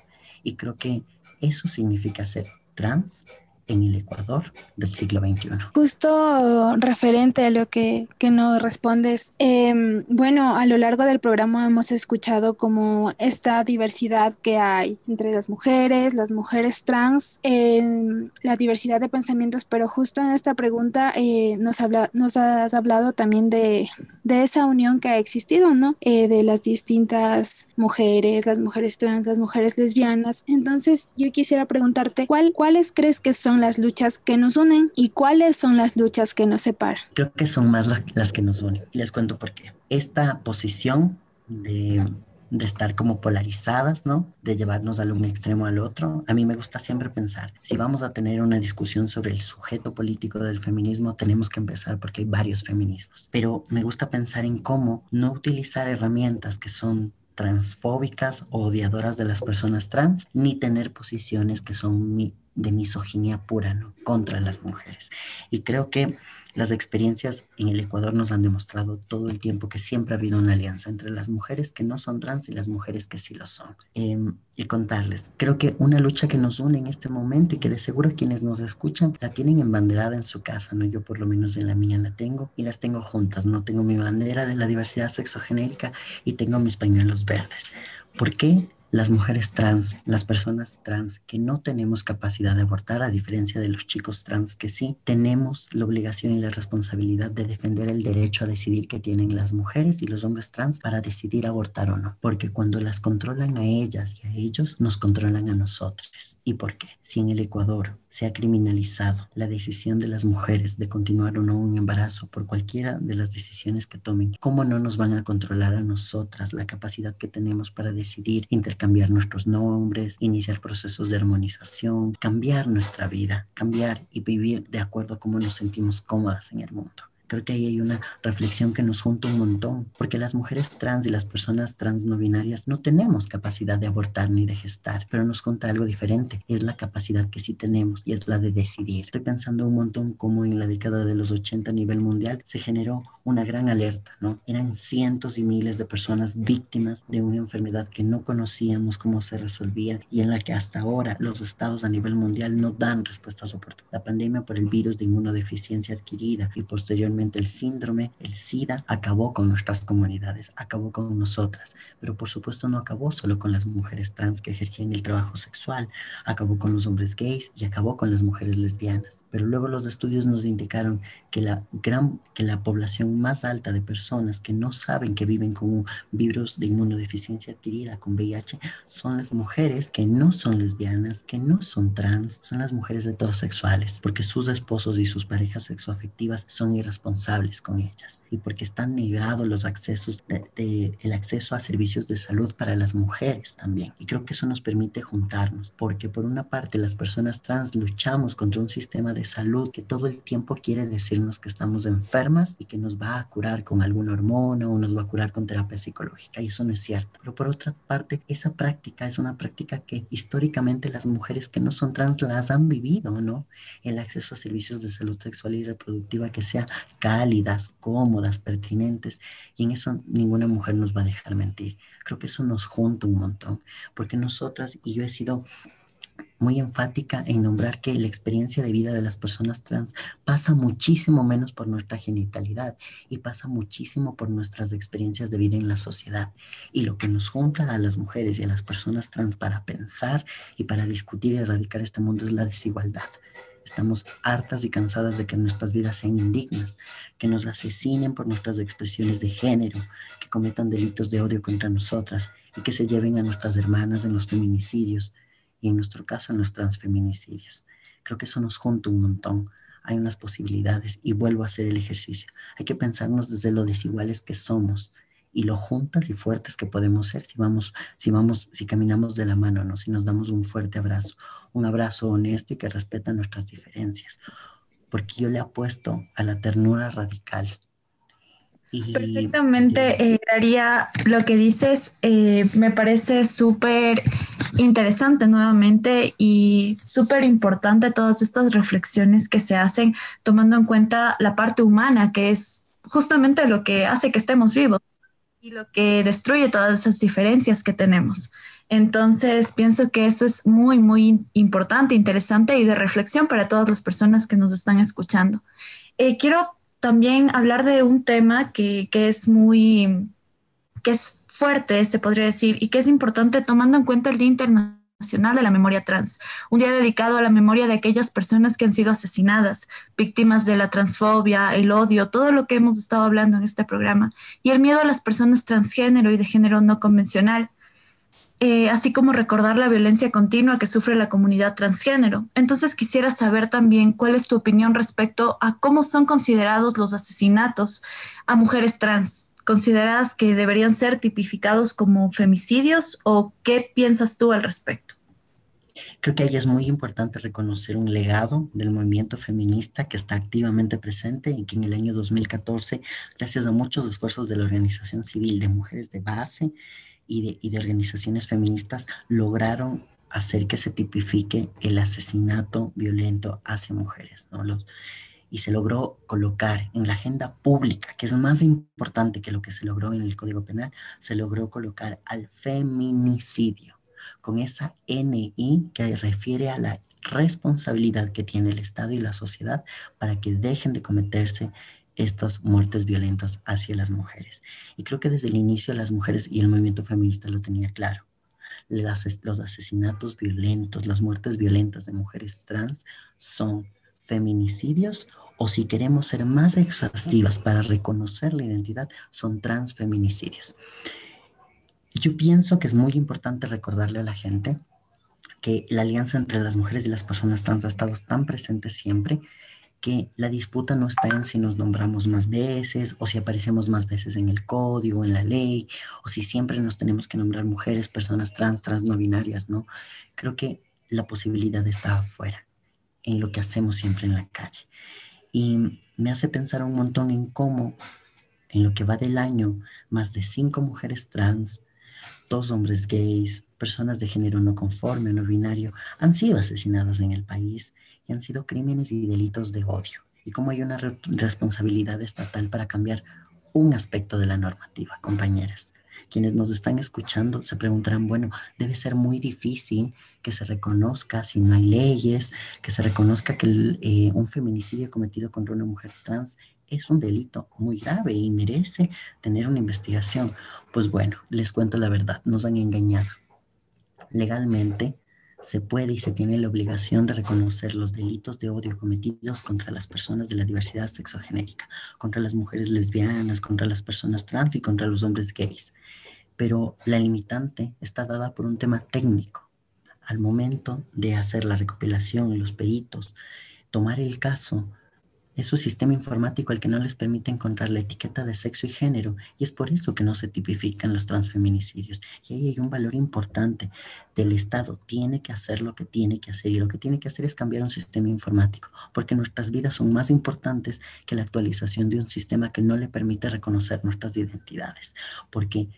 [SPEAKER 11] Y creo que eso significa ser trans en el Ecuador del siglo XXI.
[SPEAKER 9] Justo referente a lo que, que nos respondes, em, bueno, a lo largo del programa hemos escuchado como esta diversidad que hay entre las mujeres, las mujeres trans, la diversidad de pensamientos, pero justo en esta pregunta eh, nos, habla, nos has hablado también de, de esa unión que ha existido, ¿no? Eh, de las distintas mujeres, las mujeres trans, las mujeres lesbianas. Entonces, yo quisiera preguntarte, ¿cuál, ¿cuáles crees que son las luchas que nos unen y cuáles son las luchas que nos separan?
[SPEAKER 11] Creo que son más las que nos unen. Y les cuento por qué. Esta posición de, de estar como polarizadas, ¿no? De llevarnos al un extremo al otro. A mí me gusta siempre pensar, si vamos a tener una discusión sobre el sujeto político del feminismo, tenemos que empezar porque hay varios feminismos. Pero me gusta pensar en cómo no utilizar herramientas que son transfóbicas o odiadoras de las personas trans, ni tener posiciones que son de misoginia pura, ¿no? Contra las mujeres. Y creo que las experiencias en el Ecuador nos han demostrado todo el tiempo que siempre ha habido una alianza entre las mujeres que no son trans y las mujeres que sí lo son. Em, y contarles, creo que una lucha que nos une en este momento y que de seguro quienes nos escuchan la tienen embanderada en su casa, ¿no? Yo por lo menos en la mía la tengo y las tengo juntas, ¿no? Tengo mi bandera de la diversidad sexogenérica y tengo mis pañuelos verdes. ¿Por qué? Las mujeres trans, las personas trans que no tenemos capacidad de abortar, a diferencia de los chicos trans que sí, tenemos la obligación y la responsabilidad de defender el derecho a decidir que tienen las mujeres y los hombres trans para decidir abortar o no. Porque cuando las controlan a ellas y a ellos, nos controlan a nosotros. ¿Y por qué? Si en el Ecuador se ha criminalizado la decisión de las mujeres de continuar o no un embarazo por cualquiera de las decisiones que tomen, ¿cómo no nos van a controlar a nosotras la capacidad que tenemos para decidir intercambiar nuestros nombres, iniciar procesos de armonización, cambiar nuestra vida, cambiar y vivir de acuerdo a cómo nos sentimos cómodas en el mundo? Creo que ahí hay una reflexión que nos junta un montón, porque las mujeres trans y las personas trans no binarias no tenemos capacidad de abortar ni de gestar, pero nos junta algo diferente, es la capacidad que sí tenemos y es la de decidir. Estoy pensando un montón cómo en la década de los 80 a nivel mundial se generó una gran alerta, ¿no? Eran cientos y miles de personas víctimas de una enfermedad que no conocíamos cómo se resolvía y en la que hasta ahora los estados a nivel mundial no dan respuestas oportunas. La pandemia por el virus de inmunodeficiencia adquirida y posteriormente el síndrome, el SIDA, acabó con nuestras comunidades, acabó con nosotras, pero por supuesto no acabó solo con las mujeres trans que ejercían el trabajo sexual, acabó con los hombres gays y acabó con las mujeres lesbianas pero luego los estudios nos indicaron que la, gran, que la población más alta de personas que no saben que viven con un virus de inmunodeficiencia adquirida, con VIH, son las mujeres que no son lesbianas, que no son trans, son las mujeres heterosexuales, porque sus esposos y sus parejas sexoafectivas son irresponsables con ellas y porque están negados los accesos de, el acceso a servicios de salud para las mujeres también. Y creo que eso nos permite juntarnos, porque por una parte las personas trans luchamos contra un sistema de salud que todo el tiempo quiere decirnos que estamos enfermas y que nos va a curar con alguna hormona o nos va a curar con terapia psicológica. Y eso no es cierto. Pero por otra parte, esa práctica es una práctica que históricamente las mujeres que no son trans las han vivido, ¿no? El acceso a servicios de salud sexual y reproductiva que sean cálidas, cómodas, pertinentes. Y en eso ninguna mujer nos va a dejar mentir. Creo que eso nos junta un montón, porque nosotras, y yo he sido muy enfática en nombrar que la experiencia de vida de las personas trans pasa muchísimo menos por nuestra genitalidad y pasa muchísimo por nuestras experiencias de vida en la sociedad. Y lo que nos junta a las mujeres y a las personas trans para pensar y para discutir y erradicar este mundo es la desigualdad. Estamos hartas y cansadas de que nuestras vidas sean indignas, que nos asesinen por nuestras expresiones de género, que cometan delitos de odio contra nosotras y que se lleven a nuestras hermanas en los feminicidios y en nuestro caso en los transfeminicidios. Creo que eso nos junta un montón. Hay unas posibilidades y vuelvo a hacer el ejercicio. Hay que pensarnos desde lo desiguales que somos y lo juntas y fuertes que podemos ser si vamos, si vamos, si caminamos de la mano, ¿no? Si nos damos un fuerte abrazo, un abrazo honesto y que respeta nuestras diferencias. Porque yo le apuesto a la ternura radical.
[SPEAKER 5] Perfectamente, eh, Daría, lo que dices eh, me parece súper interesante nuevamente y súper importante todas estas reflexiones que se hacen tomando en cuenta la parte humana, que es justamente lo que hace que estemos vivos. y lo que destruye todas esas diferencias que tenemos. Entonces, pienso que eso es muy, muy importante, interesante y de reflexión para todas las personas que nos están escuchando. Eh, quiero también hablar de un tema que, que es muy, que es fuerte, se podría decir, y que es importante tomando en cuenta el Día Internacional de la Memoria Trans, un día dedicado a la memoria de aquellas personas que han sido asesinadas, víctimas de la transfobia, el odio, todo lo que hemos estado hablando en este programa, y el miedo a las personas transgénero y de género no convencional eh, así como recordar la violencia continua que sufre la comunidad transgénero. Entonces quisiera saber también cuál es tu opinión respecto a cómo son considerados los asesinatos a mujeres trans. ¿Consideras que deberían ser tipificados como femicidios o qué piensas tú al respecto?
[SPEAKER 11] Creo que ahí es muy importante reconocer un legado del movimiento feminista que está activamente presente y que en el año 2014, gracias a muchos esfuerzos de la organización civil de mujeres de base, y de, organizaciones feministas lograron hacer que se tipifique el asesinato violento hacia mujeres, ¿no? Los, y se logró colocar en la agenda pública, que es más importante que lo que se logró en el Código Penal, se logró colocar al feminicidio, con esa NI que refiere a la responsabilidad que tiene el Estado y la sociedad para que dejen de cometerse estas muertes violentas hacia las mujeres. Y creo que desde el inicio las mujeres y el movimiento feminista lo tenía claro. los asesinatos violentos, las muertes violentas de mujeres trans son feminicidios o si queremos ser más exhaustivas para reconocer la identidad, son transfeminicidios. Yo pienso que es muy importante recordarle a la gente que la alianza entre las mujeres y las personas trans ha estado tan presente siempre que la disputa no está en si nos nombramos más veces o si aparecemos más veces en el código, en la ley, o si siempre nos tenemos que nombrar mujeres, personas trans, trans no binarias, ¿no? Creo que la posibilidad está afuera, en lo que hacemos siempre en la calle. Y me hace pensar un montón en cómo, en lo que va del año, más de cinco mujeres trans, dos hombres gays, personas de género no conforme o no binario, han sido asesinadas en el país han sido crímenes y delitos de odio y cómo hay una responsabilidad estatal para cambiar un aspecto de la normativa, compañeras. Quienes nos están escuchando se preguntarán, bueno, debe ser muy difícil que se reconozca si no hay leyes, que se reconozca que eh, un feminicidio cometido contra una mujer trans es un delito muy grave y merece tener una investigación. Pues bueno, les cuento la verdad, nos han engañado. Legalmente, se puede y se tiene la obligación de reconocer los delitos de odio cometidos contra las personas de la diversidad sexogenérica, contra las mujeres lesbianas, contra las personas trans y contra los hombres gays. Pero la limitante está dada por un tema técnico. Al momento de hacer la recopilación y los peritos, tomar el caso, es su sistema informático el que no les permite encontrar la etiqueta de sexo y género y es por eso que no se tipifican los transfeminicidios. Y ahí hay un valor importante del Estado. Tiene que hacer lo que tiene que hacer y lo que tiene que hacer es cambiar un sistema informático porque nuestras vidas son más importantes que la actualización de un sistema que no le permite reconocer nuestras identidades. Porque,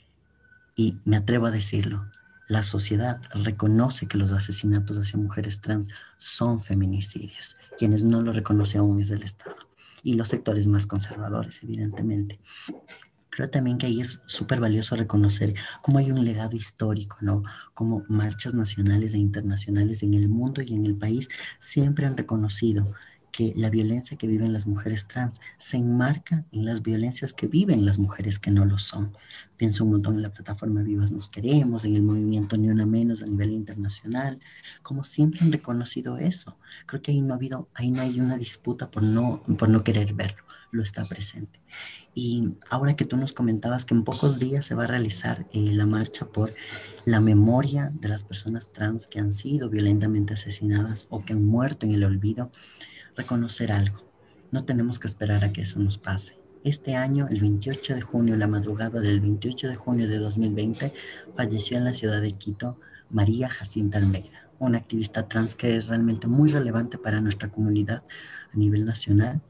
[SPEAKER 11] y me atrevo a decirlo, la sociedad reconoce que los asesinatos hacia mujeres trans son feminicidios. Quienes no lo reconocen aún es el Estado y los sectores más conservadores, evidentemente. Creo también que ahí es súper valioso reconocer cómo hay un legado histórico, ¿no? Como marchas nacionales e internacionales en el mundo y en el país siempre han reconocido que la violencia que viven las mujeres trans se enmarca en las violencias que viven las mujeres que no lo son. Pienso un montón en la plataforma Vivas Nos Queremos, en el movimiento Ni Una Menos a nivel internacional, como siempre han reconocido eso. Creo que ahí no ha habido, ahí no hay una disputa por no, por no querer verlo, lo está presente. Y ahora que tú nos comentabas que en pocos días se va a realizar eh, la marcha por la memoria de las personas trans que han sido violentamente asesinadas o que han muerto en el olvido, reconocer algo. No tenemos que esperar a que eso nos pase. Este año, el 28 de junio, la madrugada del 28 de junio de 2020, falleció en la ciudad de Quito María Jacinta Almeida, una activista trans que es realmente muy relevante para nuestra comunidad a nivel nacional,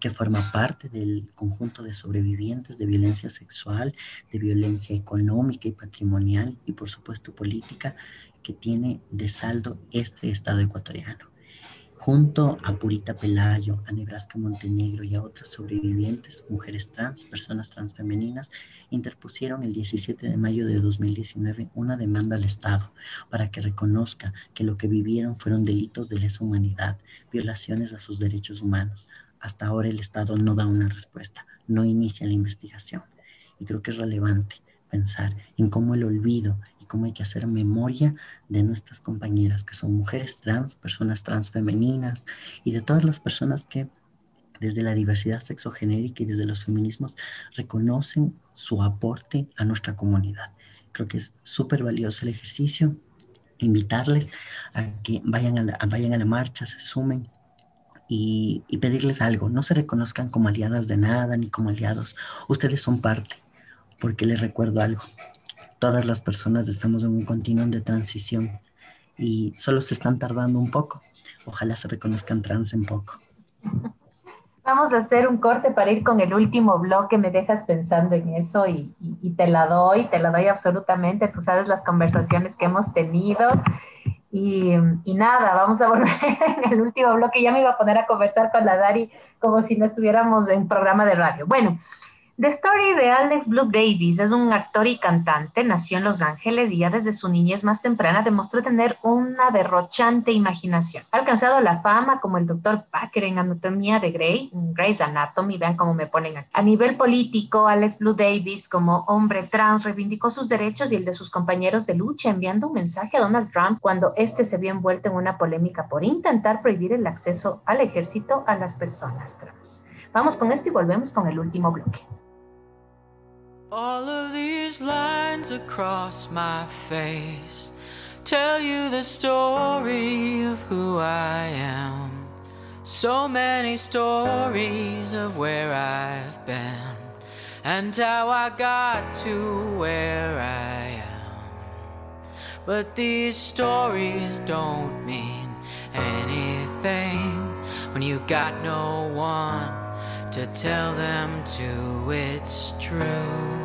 [SPEAKER 11] que forma parte del conjunto de sobrevivientes de violencia sexual, de violencia económica y patrimonial y por supuesto política que tiene de saldo este Estado ecuatoriano. Junto a Purita Pelayo, a Nebraska Montenegro y a otras sobrevivientes, mujeres trans, personas transfemeninas, interpusieron el 17 de mayo de 2019 una demanda al Estado para que reconozca que lo que vivieron fueron delitos de lesa humanidad, violaciones a sus derechos humanos. Hasta ahora el Estado no da una respuesta, no inicia la investigación. Y creo que es relevante pensar en cómo el olvido y cómo hay que hacer memoria de nuestras compañeras, que son mujeres trans, personas trans femeninas y de todas las personas que desde la diversidad sexogenérica y desde los feminismos reconocen su aporte a nuestra comunidad. Creo que es súper valioso el ejercicio. Invitarles a que vayan a, la, vayan a la marcha, se sumen y, y pedirles algo. No se reconozcan como aliadas de nada ni como aliados. Ustedes son parte, porque les recuerdo algo todas las personas estamos en un continuum de transición y solo se están tardando un poco. Ojalá se reconozcan trans en poco.
[SPEAKER 8] Vamos a hacer un corte para ir con el último bloque. Me dejas pensando en eso y, te la doy, te la doy absolutamente. Tú sabes las conversaciones que hemos tenido. Y, y, nada, vamos a volver [laughs] en el último bloque. Ya me iba a poner a conversar con la Dari como si no estuviéramos en programa de radio. Bueno, The Story de Alex Blue Davis es un actor y cantante, nació en Los Ángeles y ya desde su niñez más temprana demostró tener una derrochante imaginación. Ha alcanzado la fama como el Dr. Packer en Anatomía de Grey, Grey's Anatomy, vean cómo me ponen aquí. A nivel político, Alex Blue Davis, como hombre trans, reivindicó sus derechos y el de sus compañeros de lucha, enviando un mensaje a Donald Trump cuando éste se vio envuelto en una polémica por intentar prohibir el acceso al ejército a las personas trans. Vamos con esto y volvemos con el último bloque.
[SPEAKER 13] All of these lines across my face tell you the story of who I am. So many stories of where I've been and how I got to where I am. But these stories don't mean anything when you got no one to tell them to. It's true.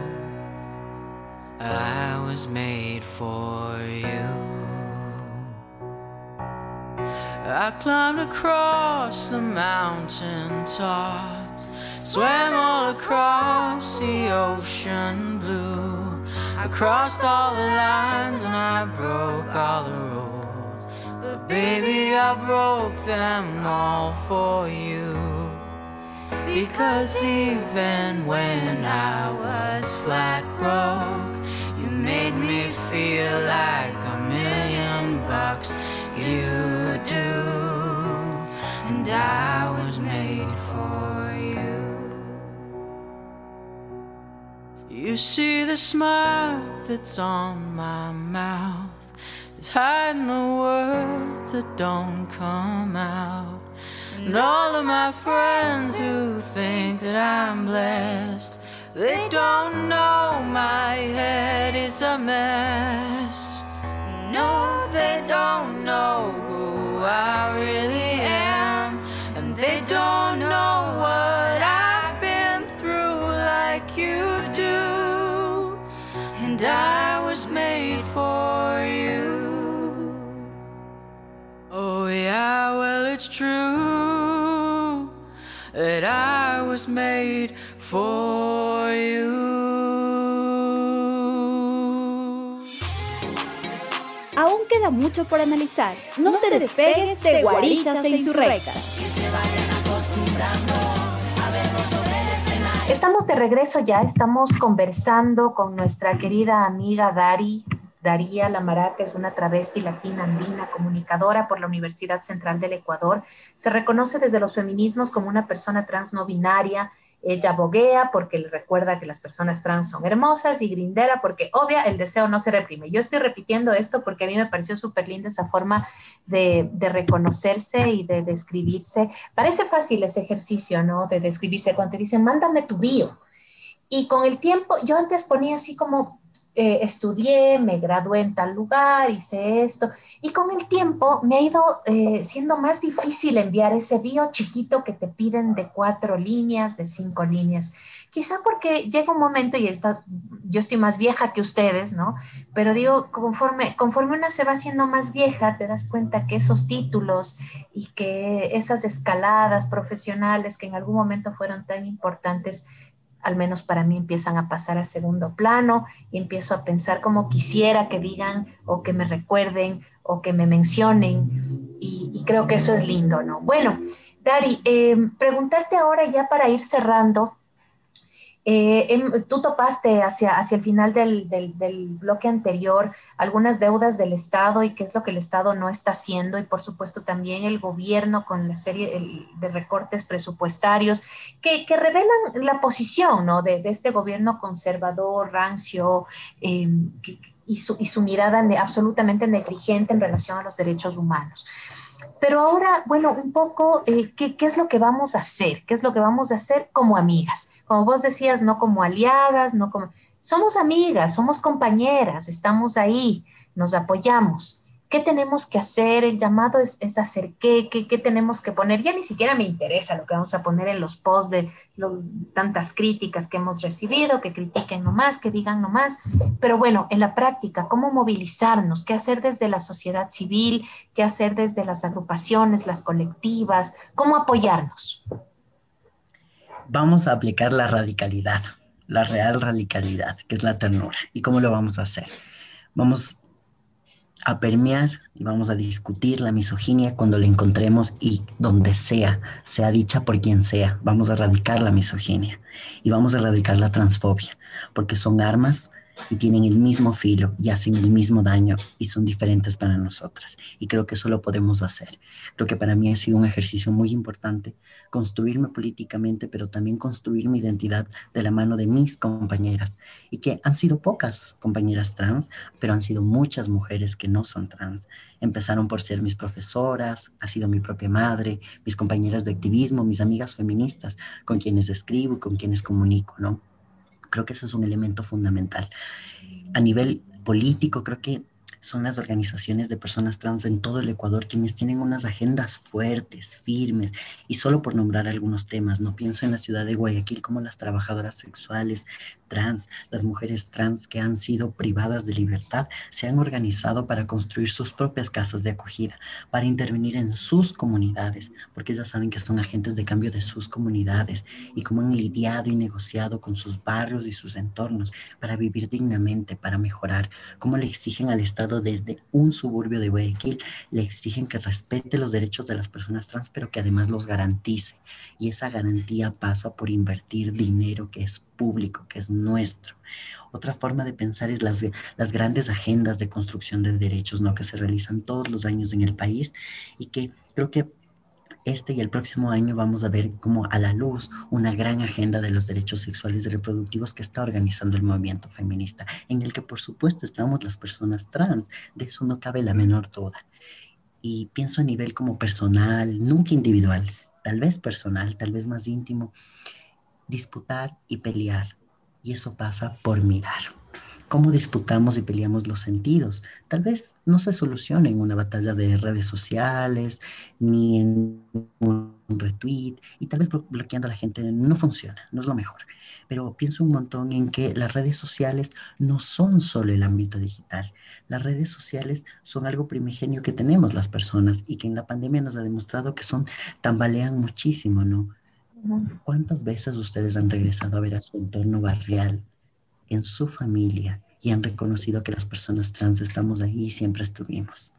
[SPEAKER 13] I was made for you. I climbed across the mountain tops, swam all across the ocean blue. I crossed all the lines and I broke all the rules. But baby, I broke them all for you. Because even when I was flat broke, made me feel like a million bucks. You do, and I was made for you. You see the smile that's on my mouth. It's hiding the words that don't come out. And all of my friends who think that I'm blessed they don't know my head is a mess. No, they don't know who I really am. And they don't know what I've been through like you do. And I was made for you. Oh, yeah, well, it's true that I was made for you.
[SPEAKER 2] Aún queda mucho por analizar. No, te, despegues de Guarichas e Insurrectas.
[SPEAKER 8] Estamos de regreso ya, estamos conversando con nuestra querida amiga Dari, Daría Lamaraca es una travesti latina andina, comunicadora por la Universidad Central del Ecuador. Se reconoce desde los feminismos como una persona trans no binaria, ella boguea porque le recuerda que las personas trans son hermosas y grindera porque obvia el deseo no se reprime. Yo estoy repitiendo esto porque a mí me pareció súper linda esa forma de, reconocerse y de describirse. Parece fácil ese ejercicio, ¿no? De describirse cuando te dicen, mándame tu bio. Y con el tiempo, yo antes ponía así como, eh, estudié, me gradué en tal lugar, hice esto, y con el tiempo me ha ido eh, siendo más difícil enviar ese bio chiquito que te piden de cuatro líneas, de cinco líneas. Quizá porque llega un momento, y está, yo estoy más vieja que ustedes, ¿no? Pero digo, conforme, conforme una se va haciendo más vieja, te das cuenta que esos títulos y que esas escaladas profesionales que en algún momento fueron tan importantes, al menos para mí empiezan a pasar a segundo plano y empiezo a pensar como quisiera que digan o que me recuerden o que me mencionen y, creo que eso es lindo, ¿no? Bueno, Dari, eh, preguntarte ahora ya para ir cerrando, eh, em, tú topaste hacia, hacia el final del, bloque anterior algunas deudas del Estado y qué es lo que el Estado no está haciendo y por supuesto también el gobierno con la serie de recortes presupuestarios que, revelan la posición ¿no? de, este gobierno conservador, rancio em, y, su, y, su, mirada absolutamente negligente en relación a los derechos humanos. Pero ahora, bueno, un poco, eh, ¿qué, ¿qué es lo que vamos a hacer? ¿Qué es lo que vamos a hacer como amigas? Como vos decías, no como aliadas, no como... Somos amigas, somos compañeras, estamos ahí, nos apoyamos. ¿Qué tenemos que hacer? El llamado es, hacer qué, qué, tenemos que poner. Ya ni siquiera me interesa lo que vamos a poner en los posts de tantas críticas que hemos recibido, que critiquen nomás, que digan nomás. Pero bueno, en la práctica, ¿cómo movilizarnos? ¿Qué hacer desde la sociedad civil? ¿Qué hacer desde las agrupaciones, las colectivas? ¿Cómo apoyarnos?
[SPEAKER 11] Vamos a aplicar la radicalidad, la real radicalidad, que es la ternura. ¿Y cómo lo vamos a hacer? Vamos a permear y vamos a discutir la misoginia cuando la encontremos y donde sea, sea dicha por quien sea. Vamos a erradicar la misoginia y vamos a erradicar la transfobia, porque son armas y tienen el mismo filo y hacen el mismo daño y son diferentes para nosotras. Y creo que eso lo podemos hacer. Creo que para mí ha sido un ejercicio muy importante construirme políticamente, pero también construir mi identidad de la mano de mis compañeras. Y que han sido pocas compañeras trans, pero han sido muchas mujeres que no son trans. Empezaron por ser mis profesoras, ha sido mi propia madre, mis compañeras de activismo, mis amigas feministas, con quienes escribo con quienes comunico, ¿no? Creo que eso es un elemento fundamental. A nivel político, creo que son las organizaciones de personas trans en todo el Ecuador quienes tienen unas agendas fuertes, firmes, y solo por nombrar algunos temas, no pienso en la ciudad de Guayaquil como las trabajadoras sexuales trans, las mujeres trans que han sido privadas de libertad, se han organizado para construir sus propias casas de acogida, para intervenir en sus comunidades, porque ellas saben que son agentes de cambio de sus comunidades y cómo han lidiado y negociado con sus barrios y sus entornos para vivir dignamente, para mejorar, cómo le exigen al Estado desde un suburbio de Guayaquil, le exigen que respete los derechos de las personas trans, pero que además los garantice. Y esa garantía pasa por invertir dinero que es público, que es nuestro. Otra forma de pensar es las, las grandes agendas de construcción de derechos, ¿no? Que se realizan todos los años en el país y que creo que este y el próximo año vamos a ver como a la luz una gran agenda de los derechos sexuales y reproductivos que está organizando el movimiento feminista, en el que por supuesto estamos las personas trans, de eso no cabe la menor duda. Y pienso a nivel como personal, nunca individual, tal vez personal, tal vez más íntimo, disputar y pelear. Y eso pasa por mirar cómo disputamos y peleamos los sentidos. Tal vez no se solucione en una batalla de redes sociales, ni en un retweet, y tal vez bloqueando a la gente no funciona, no es lo mejor. Pero pienso un montón en que las redes sociales no son solo el ámbito digital. Las redes sociales son algo primigenio que tenemos las personas y que en la pandemia nos ha demostrado que son, tambalean muchísimo, ¿no? ¿Cuántas veces ustedes han regresado a ver a su entorno barrial en su familia y han reconocido que las personas trans estamos ahí y siempre estuvimos.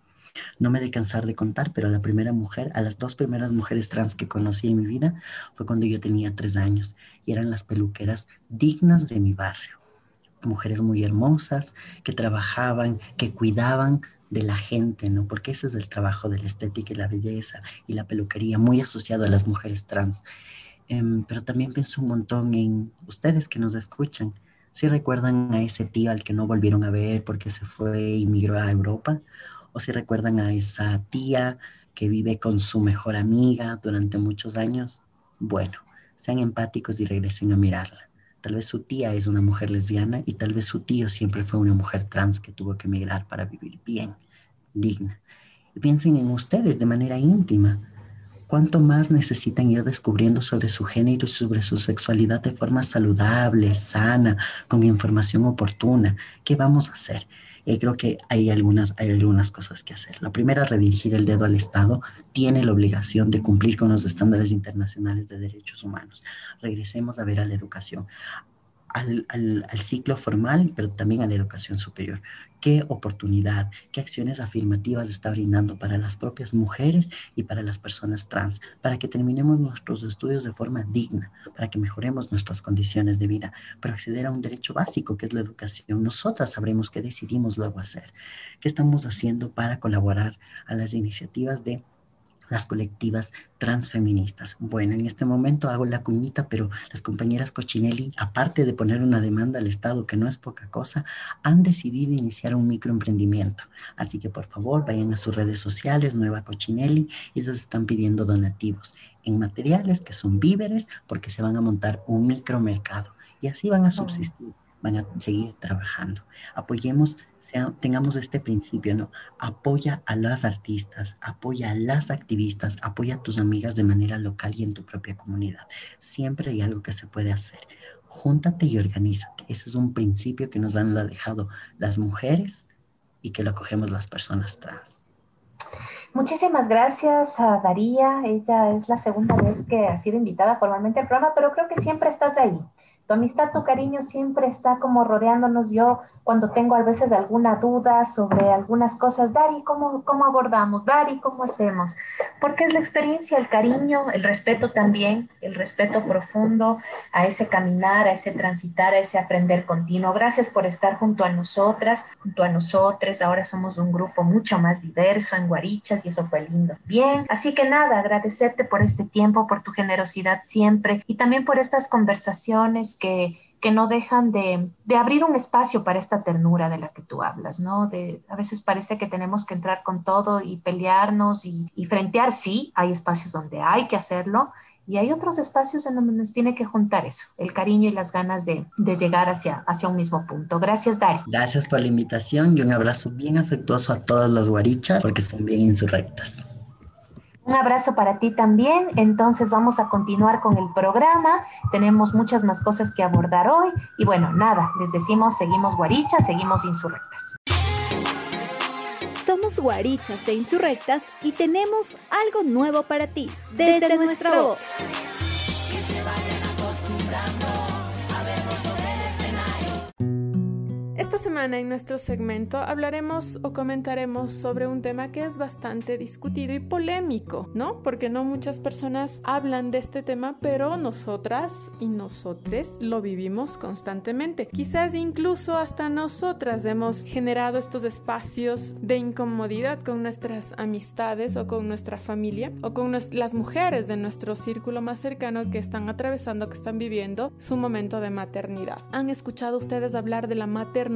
[SPEAKER 11] No me de cansar de contar, pero la primera mujer, a las dos primeras mujeres trans que conocí en mi vida fue cuando yo tenía tres años y eran las peluqueras dignas de mi barrio. Mujeres muy hermosas que trabajaban, que cuidaban de la gente, ¿no? Porque ese es el trabajo de la estética y la belleza y la peluquería, muy asociado a las mujeres trans. Em, pero también pienso un montón en ustedes que nos escuchan si recuerdan a ese tío al que no volvieron a ver porque se fue y migró a Europa, o si recuerdan a esa tía que vive con su mejor amiga durante muchos años, bueno, sean empáticos y regresen a mirarla. Tal vez su tía es una mujer lesbiana y tal vez su tío siempre fue una mujer trans que tuvo que emigrar para vivir bien, digna. Y piensen en ustedes de manera íntima. ¿Cuánto más necesitan ir descubriendo sobre su género y sobre su sexualidad de forma saludable, sana, con información oportuna? ¿Qué vamos a hacer? Y creo que hay algunas, hay algunas cosas que hacer. La primera, redirigir el dedo al Estado. Tiene la obligación de cumplir con los estándares internacionales de derechos humanos. Regresemos a ver a la educación al, ciclo formal, pero también a la educación superior. ¿Qué oportunidad, qué acciones afirmativas está brindando para las propias mujeres y para las personas trans, para que terminemos nuestros estudios de forma digna, para que mejoremos nuestras condiciones de vida, para acceder a un derecho básico que es la educación? Nosotras sabremos qué decidimos luego hacer, qué estamos haciendo para colaborar a las iniciativas de las colectivas transfeministas. Bueno, en este momento hago la cuñita, pero las compañeras Cochinelli, aparte de poner una demanda al Estado, que no es poca cosa, han decidido iniciar un microemprendimiento. Así que por favor vayan a sus redes sociales, Nueva Cochinelli, y ellos están pidiendo donativos en materiales que son víveres, porque se van a montar un micromercado y así van a subsistir van a seguir trabajando. Apoyemos, sea, tengamos este principio, ¿no? Apoya a las artistas, apoya a las activistas, apoya a tus amigas de manera local y en tu propia comunidad. Siempre hay algo que se puede hacer. Júntate y organízate. Ese es un principio que nos han dejado las mujeres y que lo cogemos las personas trans.
[SPEAKER 8] Muchísimas gracias a Daría. Ella es la segunda vez que ha sido invitada formalmente al programa, pero creo que siempre estás ahí. Tu amistad, tu cariño siempre está como rodeándonos. Yo cuando tengo a veces alguna duda sobre algunas cosas, Dari, ¿cómo, cómo abordamos? Dari, ¿cómo hacemos? Porque es la experiencia, el cariño, el respeto también, el respeto profundo a ese caminar, a ese transitar, a ese aprender continuo. Gracias por estar junto a nosotras, junto a nosotros. Ahora somos un grupo mucho más diverso en Guarichas y eso fue lindo. Bien, así que nada, agradecerte por este tiempo, por tu generosidad siempre y también por estas conversaciones que que no dejan de, abrir un espacio para esta ternura de la que tú hablas, ¿no? De, a veces parece que tenemos que entrar con todo y pelearnos y, y frentear, sí, hay espacios donde hay que hacerlo, y hay otros espacios en donde nos tiene que juntar eso, el cariño y las ganas de, de, llegar hacia, hacia un mismo punto. Gracias, Dari.
[SPEAKER 11] Gracias por la invitación y un abrazo bien afectuoso a todas las guarichas porque son bien insurrectas.
[SPEAKER 8] Un abrazo para ti también. Entonces vamos a continuar con el programa. Tenemos muchas más cosas que abordar hoy. Y bueno, nada, les decimos, seguimos guarichas, seguimos insurrectas.
[SPEAKER 2] Somos guarichas e insurrectas y tenemos algo nuevo para ti desde, nuestra voz.
[SPEAKER 4] Esta semana en nuestro segmento hablaremos o comentaremos sobre un tema que es bastante discutido y polémico, ¿no? Porque no muchas personas hablan de este tema, pero nosotras y nosotres lo vivimos constantemente. Quizás incluso hasta nosotras hemos generado estos espacios de incomodidad con nuestras amistades o con nuestra familia o con las mujeres de nuestro círculo más cercano que están atravesando, que están viviendo su momento de maternidad. ¿Han escuchado ustedes hablar de la maternidad?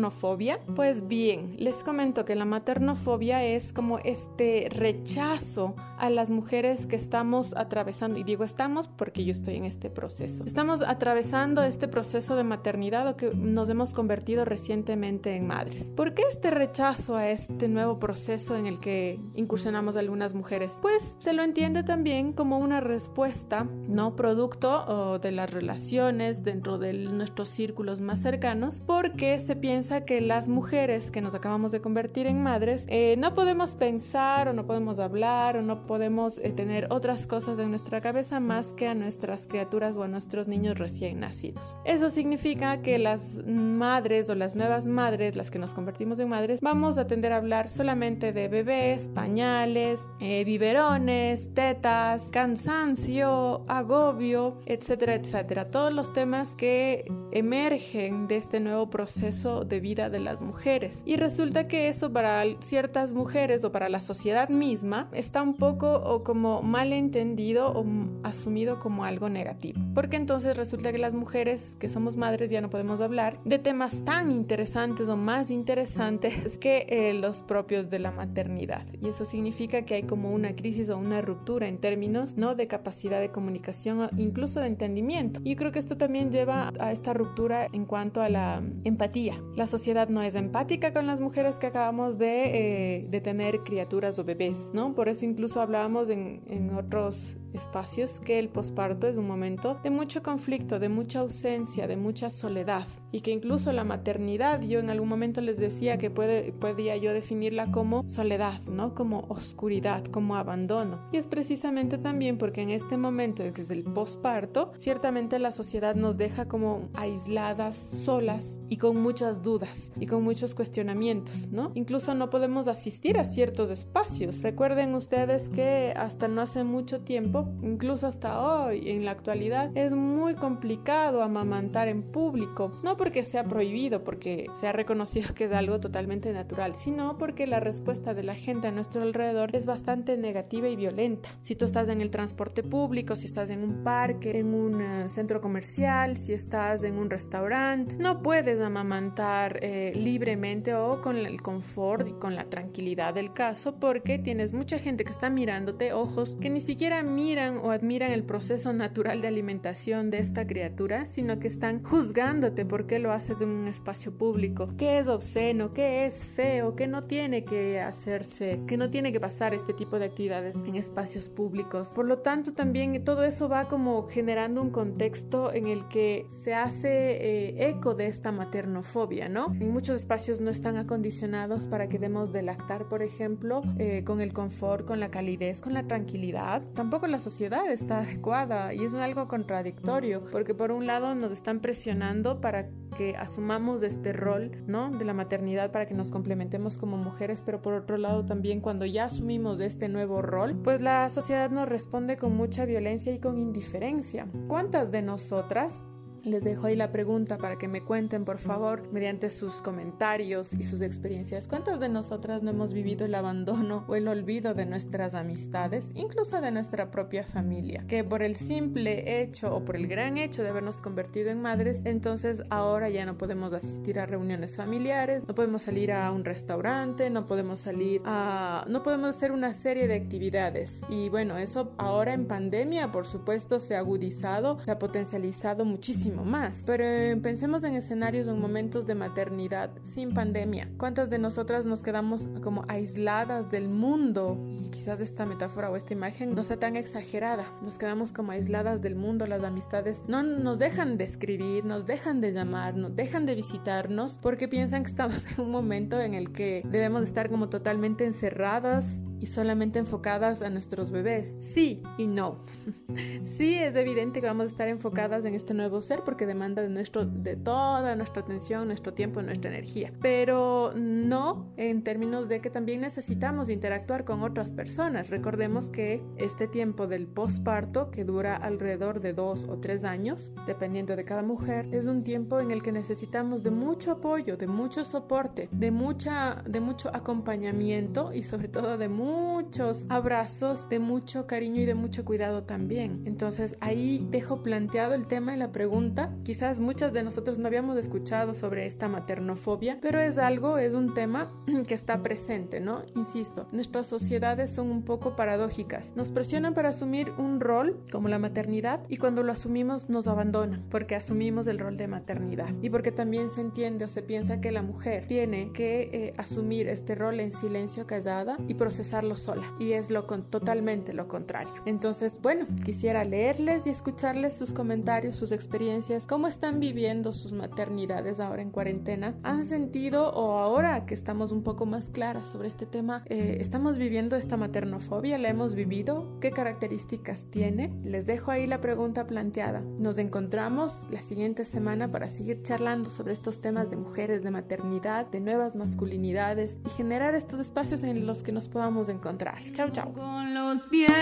[SPEAKER 4] Pues bien, les comento que la maternofobia es como este rechazo a las mujeres que estamos atravesando, y digo estamos porque yo estoy en este proceso. Estamos atravesando este proceso de maternidad o que nos hemos convertido recientemente en madres. ¿Por qué este rechazo a este nuevo proceso en el que incursionamos algunas mujeres? Pues se lo entiende también como una respuesta, no producto de las relaciones dentro de nuestros círculos más cercanos, porque se piensa que las mujeres que nos acabamos de convertir en madres eh, no podemos pensar o no podemos hablar o no podemos eh, tener otras cosas en nuestra cabeza más que a nuestras criaturas o a nuestros niños recién nacidos. Eso significa que las madres o las nuevas madres, las que nos convertimos en madres, vamos a tender a hablar solamente de bebés, pañales, eh, biberones, tetas, cansancio, agobio, etcétera, etcétera. Todos los temas que emergen de este nuevo proceso de vida de las mujeres. Y resulta que eso para ciertas mujeres o para la sociedad misma está un poco o como mal entendido o asumido como algo negativo. Porque entonces resulta que las mujeres que somos madres ya no podemos hablar de temas tan interesantes o más interesantes [laughs] que eh, los propios de la maternidad. Y eso significa que hay como una crisis o una ruptura en términos no de capacidad de comunicación o incluso de entendimiento. Y creo que esto también lleva a esta ruptura en cuanto a la empatía. La sociedad no es empática con las mujeres que acabamos de, eh, de tener criaturas o bebés, ¿no? Por eso incluso hablábamos en, en otros espacios que el posparto es un momento de mucho conflicto, de mucha ausencia, de mucha soledad y que incluso la maternidad, yo en algún momento les decía que puede, podía yo definirla como soledad, ¿no? Como oscuridad, como abandono. Y es precisamente también porque en este momento, desde el posparto, ciertamente la sociedad nos deja como aisladas, solas y con muchas dudas y con muchos cuestionamientos, ¿no? Incluso no podemos asistir a ciertos espacios. Recuerden ustedes que hasta no hace mucho tiempo, incluso hasta hoy, en la actualidad, es muy complicado amamantar en público, no porque sea prohibido, porque se ha reconocido que es algo totalmente natural, sino porque la respuesta de la gente a nuestro alrededor es bastante negativa y violenta. Si tú estás en el transporte público, si estás en un parque, en un uh, centro comercial, si estás en un restaurante, no puedes amamantar eh, libremente o con el confort y con la tranquilidad del caso porque tienes mucha gente que está mirándote, ojos que ni siquiera miran o admiran el proceso natural de alimentación de esta criatura, sino que están juzgándote porque lo haces en un espacio público, qué es obsceno, qué es feo, qué no tiene que hacerse, que no tiene que pasar este tipo de actividades en espacios públicos. Por lo tanto, también todo eso va como generando un contexto en el que se hace eh, eco de esta maternofobia, ¿no? En muchos espacios no están acondicionados para que demos de lactar, por ejemplo, eh, con el confort, con la calidez, con la tranquilidad. Tampoco la sociedad está adecuada y es algo contradictorio, porque por un lado nos están presionando para que asumamos este rol, ¿no? De la maternidad para que nos complementemos como mujeres, pero por otro lado también cuando ya asumimos este nuevo rol, pues la sociedad nos responde con mucha violencia y con indiferencia. ¿Cuántas de nosotras les dejo ahí la pregunta para que me cuenten, por favor, mediante sus comentarios y sus experiencias. ¿Cuántas de nosotras no hemos vivido el abandono o el olvido de nuestras amistades, incluso de nuestra propia familia? Que por el simple hecho o por el gran hecho de habernos convertido en madres, entonces ahora ya no podemos asistir a reuniones familiares, no podemos salir a un restaurante, no podemos salir a... no podemos hacer una serie de actividades. Y bueno, eso ahora en pandemia, por supuesto, se ha agudizado, se ha potencializado muchísimo más. Pero eh, pensemos en escenarios o en momentos de maternidad sin pandemia. ¿Cuántas de nosotras nos quedamos como aisladas del mundo? Y quizás esta metáfora o esta imagen no sea tan exagerada. Nos quedamos como aisladas del mundo, las amistades no nos dejan de escribir, nos dejan de llamar, nos dejan de visitarnos porque piensan que estamos en un momento en el que debemos estar como totalmente encerradas y solamente enfocadas a nuestros bebés. Sí y no. [laughs] sí es evidente que vamos a estar enfocadas en este nuevo ser porque demanda de, nuestro, de toda nuestra atención, nuestro tiempo, nuestra energía. Pero no en términos de que también necesitamos interactuar con otras personas. Recordemos que este tiempo del posparto, que dura alrededor de dos o tres años, dependiendo de cada mujer, es un tiempo en el que necesitamos de mucho apoyo, de mucho soporte, de, mucha, de mucho acompañamiento y sobre todo de muchos abrazos, de mucho cariño y de mucho cuidado también. Entonces ahí dejo planteado el tema y la pregunta. Quizás muchas de nosotros no habíamos escuchado sobre esta maternofobia, pero es algo, es un tema [clears throat] que está presente, ¿no? Insisto, nuestras sociedades son un poco paradójicas. Nos presionan para asumir un rol como la maternidad y cuando lo asumimos nos abandonan porque asumimos el rol de maternidad y porque también se entiende o se piensa que la mujer tiene que eh, asumir este rol en silencio callada y procesarlo sola y es lo con totalmente lo contrario. Entonces, bueno, quisiera leerles y escucharles sus comentarios, sus experiencias, cómo están viviendo sus maternidades ahora en cuarentena. ¿Han sentido o ahora que estamos un poco más claras sobre este tema, eh, estamos viviendo esta maternofobia? ¿La hemos vivido? ¿Qué características tiene? Les dejo ahí la pregunta planteada. Nos encontramos la siguiente semana para seguir charlando sobre estos temas de mujeres, de maternidad, de nuevas masculinidades y generar estos espacios en los que nos podamos encontrar. Chao, chao.
[SPEAKER 14] Con los pies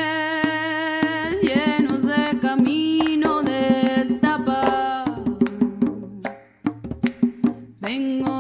[SPEAKER 14] llenos de camino destapado. Vengo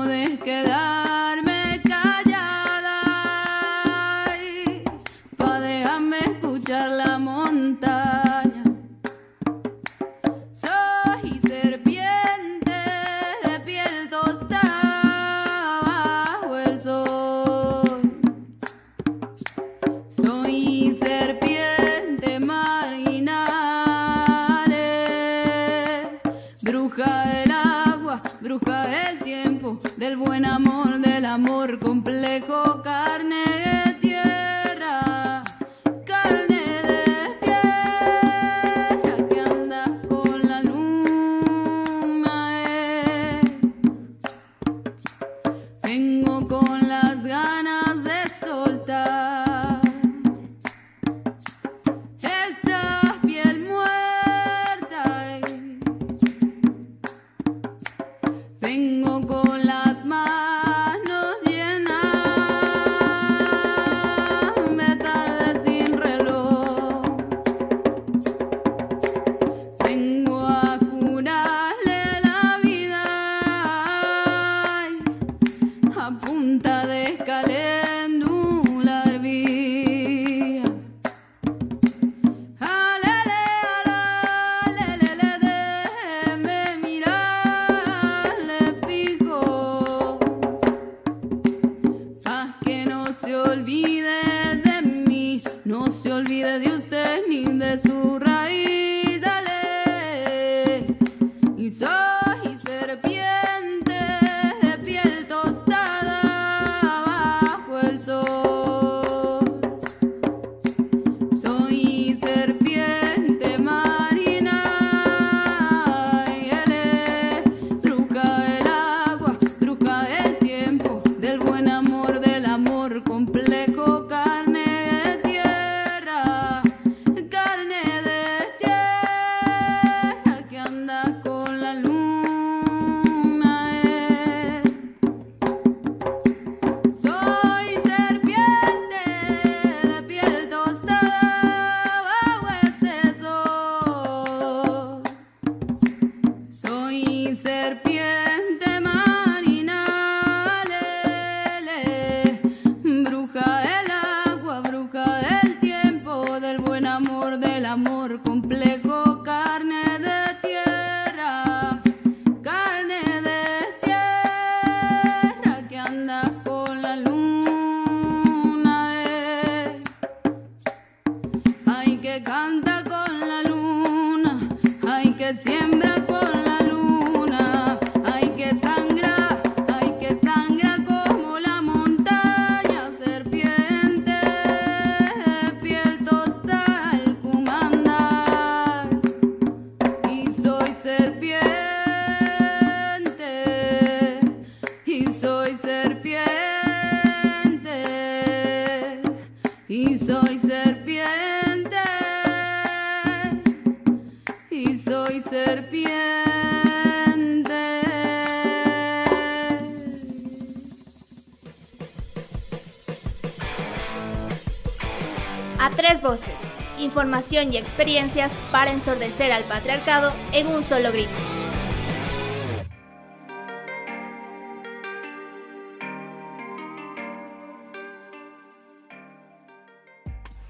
[SPEAKER 10] A tres voces. Información y experiencias para ensordecer al patriarcado en un solo grito.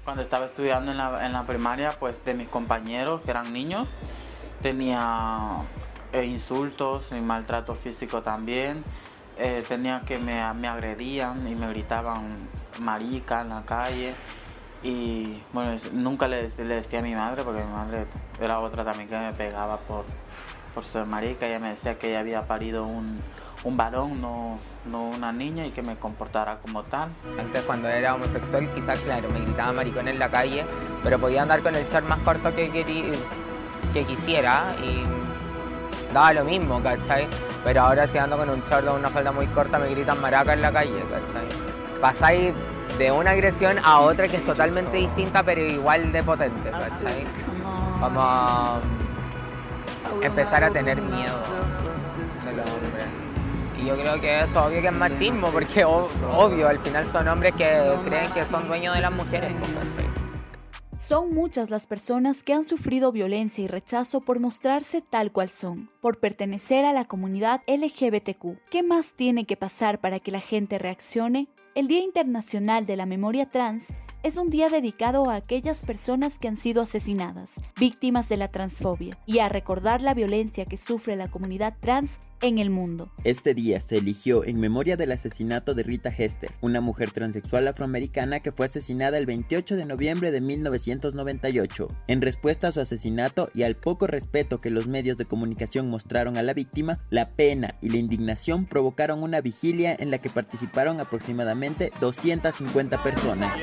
[SPEAKER 15] Cuando estaba estudiando en la, primaria, pues de mis compañeros que eran niños, tenía eh, insultos y maltrato físico también. Eh, tenía que me, me agredían y me gritaban marica en la calle. Y bueno, nunca le, decía a mi madre, porque mi madre era otra también que me pegaba por, por ser marica. Ella me decía que ella había parido un, un varón, no, no una niña, y que me comportara como tal.
[SPEAKER 16] Antes cuando era homosexual quizás claro, me gritaba maricón en la calle, pero podía andar con el short más corto que, que quisiera y daba lo mismo, ¿cachai? Pero ahora si ando con un short o una falda muy corta me gritan maraca en la calle, ¿cachai? Pasáis de una agresión a otra que es totalmente distinta pero igual de potente, ¿cachai? Como a empezar a tener miedo de los hombres. Y yo creo que eso obvio que es machismo, porque obvio, al final son hombres que creen que son dueños de las mujeres, pues, ¿cachai?
[SPEAKER 17] Son muchas las personas que han sufrido violencia y rechazo por mostrarse tal cual son, por pertenecer a la comunidad LGBTQ. ¿Qué más tiene que pasar para que la gente reaccione? El Día Internacional de la Memoria Trans es un día dedicado a aquellas personas que han sido asesinadas, víctimas de la transfobia, y a recordar la violencia que sufre la comunidad trans en el mundo.
[SPEAKER 6] Este día se eligió en memoria del asesinato de Rita Hester, una mujer transexual afroamericana que fue asesinada el 28 de noviembre de 1998. En respuesta a su asesinato y al poco respeto que los medios de comunicación mostraron a la víctima, la pena y la indignación provocaron una vigilia en la que participaron aproximadamente 250 personas.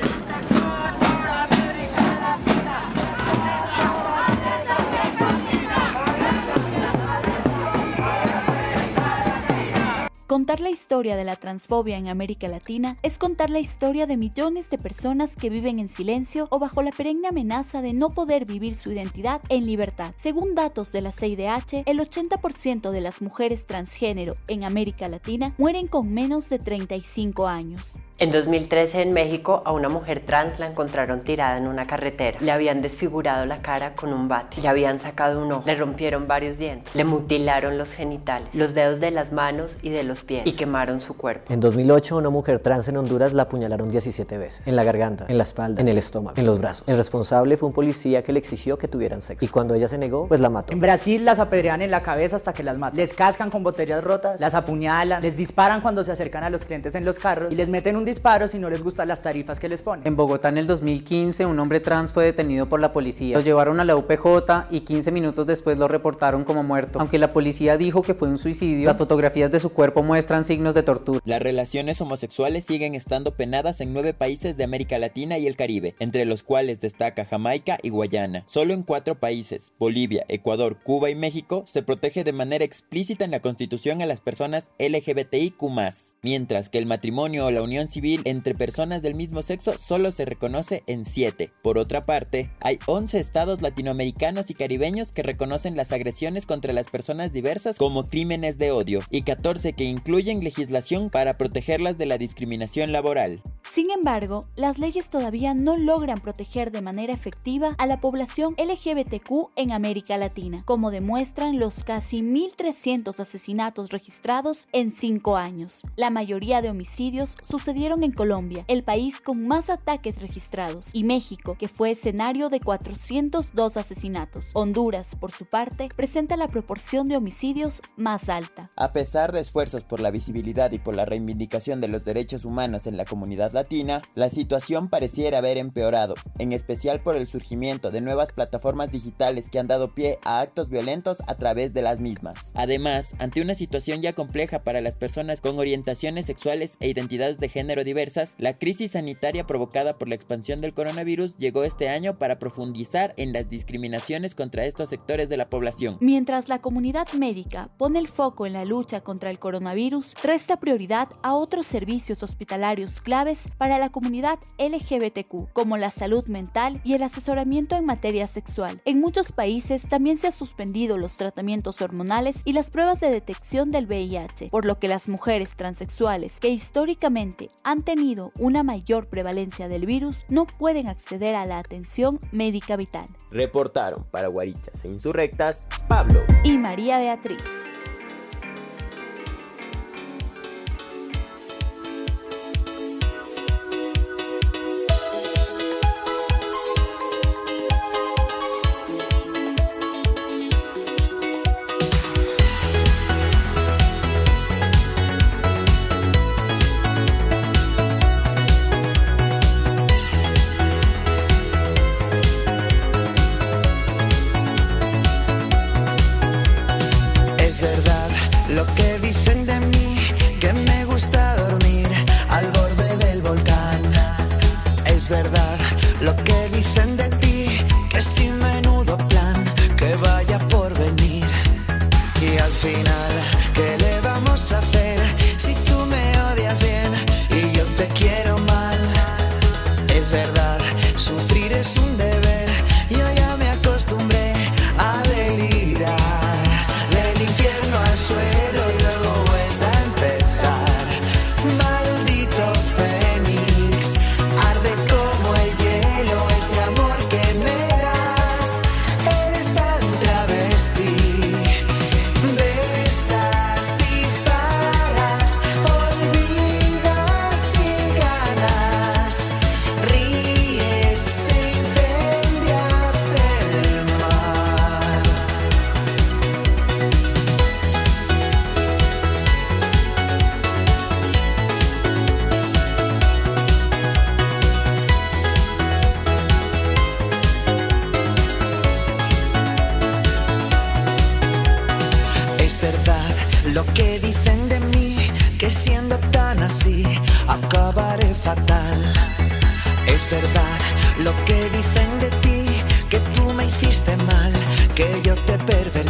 [SPEAKER 17] Contar la historia de la transfobia en América Latina es contar la historia de millones de personas que viven en silencio o bajo la perenne amenaza de no poder vivir su identidad en libertad. Según datos de la CIDH, el 80% de las mujeres transgénero en América Latina mueren con menos de 35 años.
[SPEAKER 18] En 2013 en México a una mujer trans la encontraron tirada en una carretera. Le habían desfigurado la cara con un bate, le habían sacado un ojo, le rompieron varios dientes, le mutilaron los genitales, los dedos de las manos y de los pies y quemaron su cuerpo.
[SPEAKER 19] En 2008, una mujer trans en Honduras la apuñalaron 17 veces. En la garganta, en la espalda, en el estómago, en los brazos. El responsable fue un policía que le exigió que tuvieran sexo. Y cuando ella se negó, pues la mató.
[SPEAKER 20] En Brasil las apedrean en la cabeza hasta que las matan. Les cascan con botellas rotas, las apuñalan, les disparan cuando se acercan a los clientes en los carros y les meten un disparos y no les gustan las tarifas que les ponen.
[SPEAKER 21] En Bogotá en el 2015 un hombre trans fue detenido por la policía. Lo llevaron a la UPJ y 15 minutos después lo reportaron como muerto. Aunque la policía dijo que fue un suicidio, las fotografías de su cuerpo muestran signos de tortura.
[SPEAKER 6] Las relaciones homosexuales siguen estando penadas en nueve países de América Latina y el Caribe, entre los cuales destaca Jamaica y Guayana. Solo en cuatro países, Bolivia, Ecuador, Cuba y México, se protege de manera explícita en la Constitución a las personas LGBTIQ+, mientras que el matrimonio o la unión civil entre personas del mismo sexo solo se reconoce en siete. Por otra parte, hay 11 estados latinoamericanos y caribeños que reconocen las agresiones contra las personas diversas como crímenes de odio y 14 que incluyen legislación para protegerlas de la discriminación laboral.
[SPEAKER 17] Sin embargo, las leyes todavía no logran proteger de manera efectiva a la población LGBTQ en América Latina, como demuestran los casi 1.300 asesinatos registrados en cinco años. La mayoría de homicidios sucedieron en Colombia, el país con más ataques registrados, y México, que fue escenario de 402 asesinatos. Honduras, por su parte, presenta la proporción de homicidios más alta.
[SPEAKER 6] A pesar de esfuerzos por la visibilidad y por la reivindicación de los derechos humanos en la comunidad latina, la situación pareciera haber empeorado, en especial por el surgimiento de nuevas plataformas digitales que han dado pie a actos violentos a través de las mismas. Además, ante una situación ya compleja para las personas con orientaciones sexuales e identidades de género diversas, la crisis sanitaria provocada por la expansión del coronavirus llegó este año para profundizar en las discriminaciones contra estos sectores de la población.
[SPEAKER 17] Mientras la comunidad médica pone el foco en la lucha contra el coronavirus, resta prioridad a otros servicios hospitalarios claves para la comunidad LGBTQ, como la salud mental y el asesoramiento en materia sexual. En muchos países también se han suspendido los tratamientos hormonales y las pruebas de detección del VIH, por lo que las mujeres transexuales que históricamente han tenido una mayor prevalencia del virus no pueden acceder a la atención médica vital.
[SPEAKER 6] Reportaron para Guarichas e Insurrectas Pablo
[SPEAKER 17] y María Beatriz.
[SPEAKER 12] Que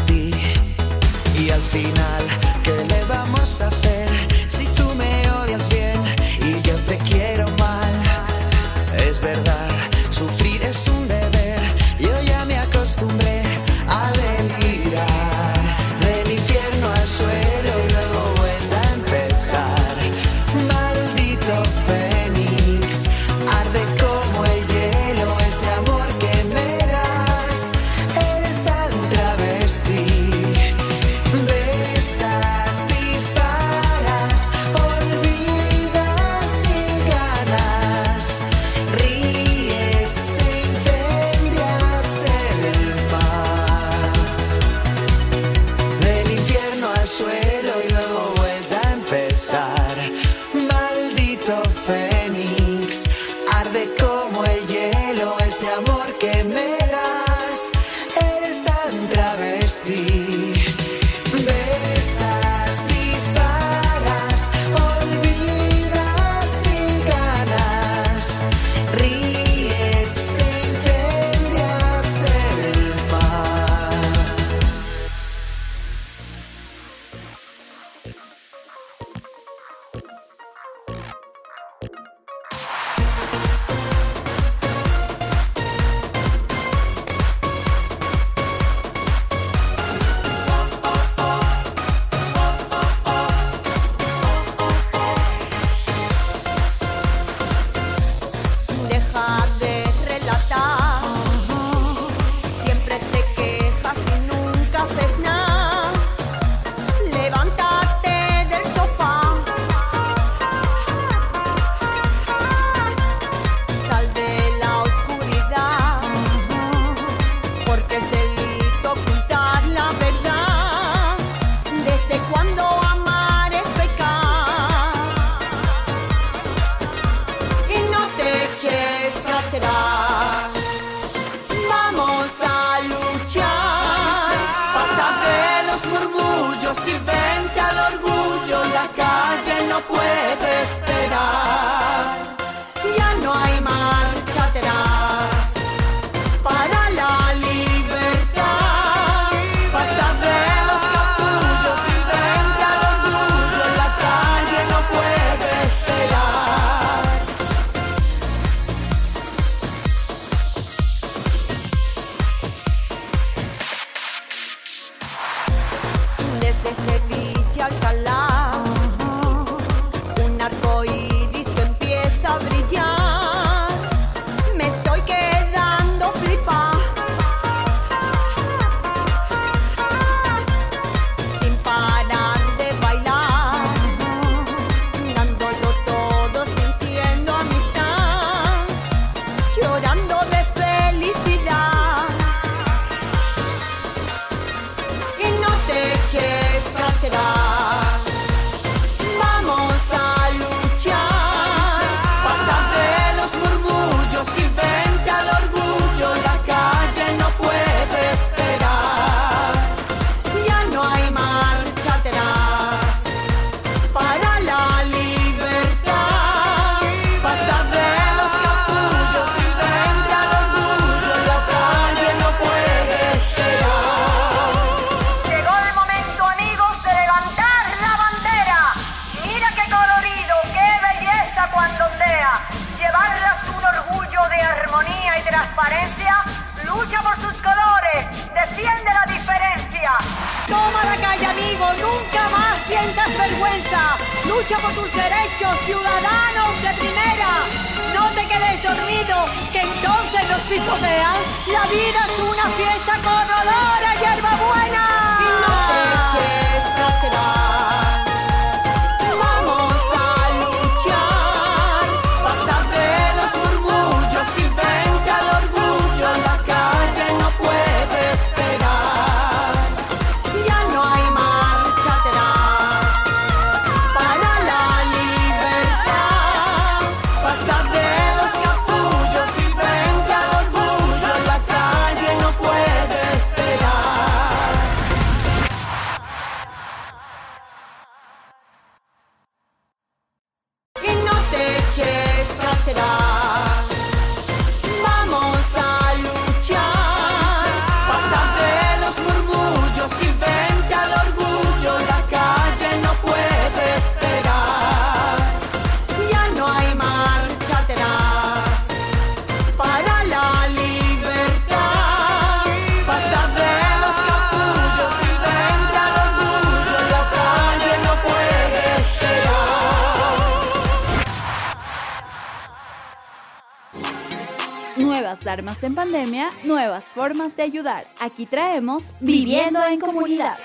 [SPEAKER 2] En pandemia, nuevas formas de ayudar. Aquí traemos Viviendo en Comunidad.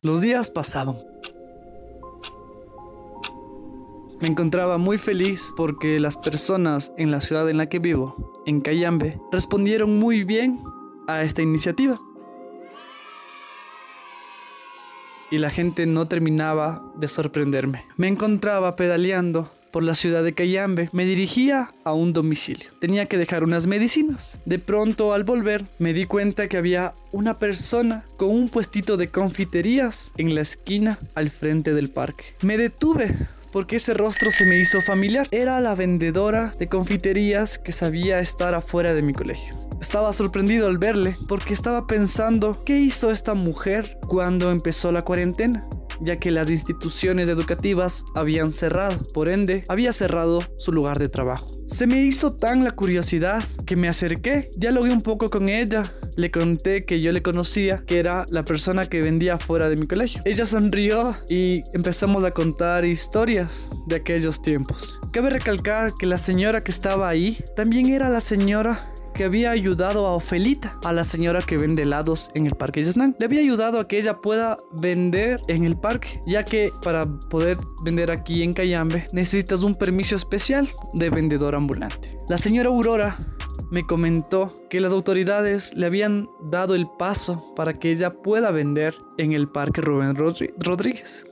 [SPEAKER 22] Los días pasaban. Me encontraba muy feliz porque las personas en la ciudad en la que vivo, en Cayambe, respondieron muy bien a esta iniciativa. Y la gente no terminaba de sorprenderme. Me encontraba pedaleando por la ciudad de Cayambe. Me dirigía a un domicilio. Tenía que dejar unas medicinas. De pronto, al volver, me di cuenta que había una persona con un puestito de confiterías en la esquina al frente del parque. Me detuve porque ese rostro se me hizo familiar. Era la vendedora de confiterías que sabía estar afuera de mi colegio. Estaba sorprendido al verle porque estaba pensando qué hizo esta mujer cuando empezó la cuarentena ya que las instituciones educativas habían cerrado, por ende había cerrado su lugar de trabajo. Se me hizo tan la curiosidad que me acerqué, dialogué un poco con ella, le conté que yo le conocía, que era la persona que vendía fuera de mi colegio. Ella sonrió y empezamos a contar historias de aquellos tiempos. Cabe recalcar que la señora que estaba ahí también era la señora que había ayudado a Ofelita, a la señora que vende helados en el parque Yesnán. Le había ayudado a que ella pueda vender en el parque, ya que para poder vender aquí en Cayambe necesitas un permiso especial de vendedor ambulante. La señora Aurora me comentó que las autoridades le habían dado el paso para que ella pueda vender en el parque Rubén Rodríguez.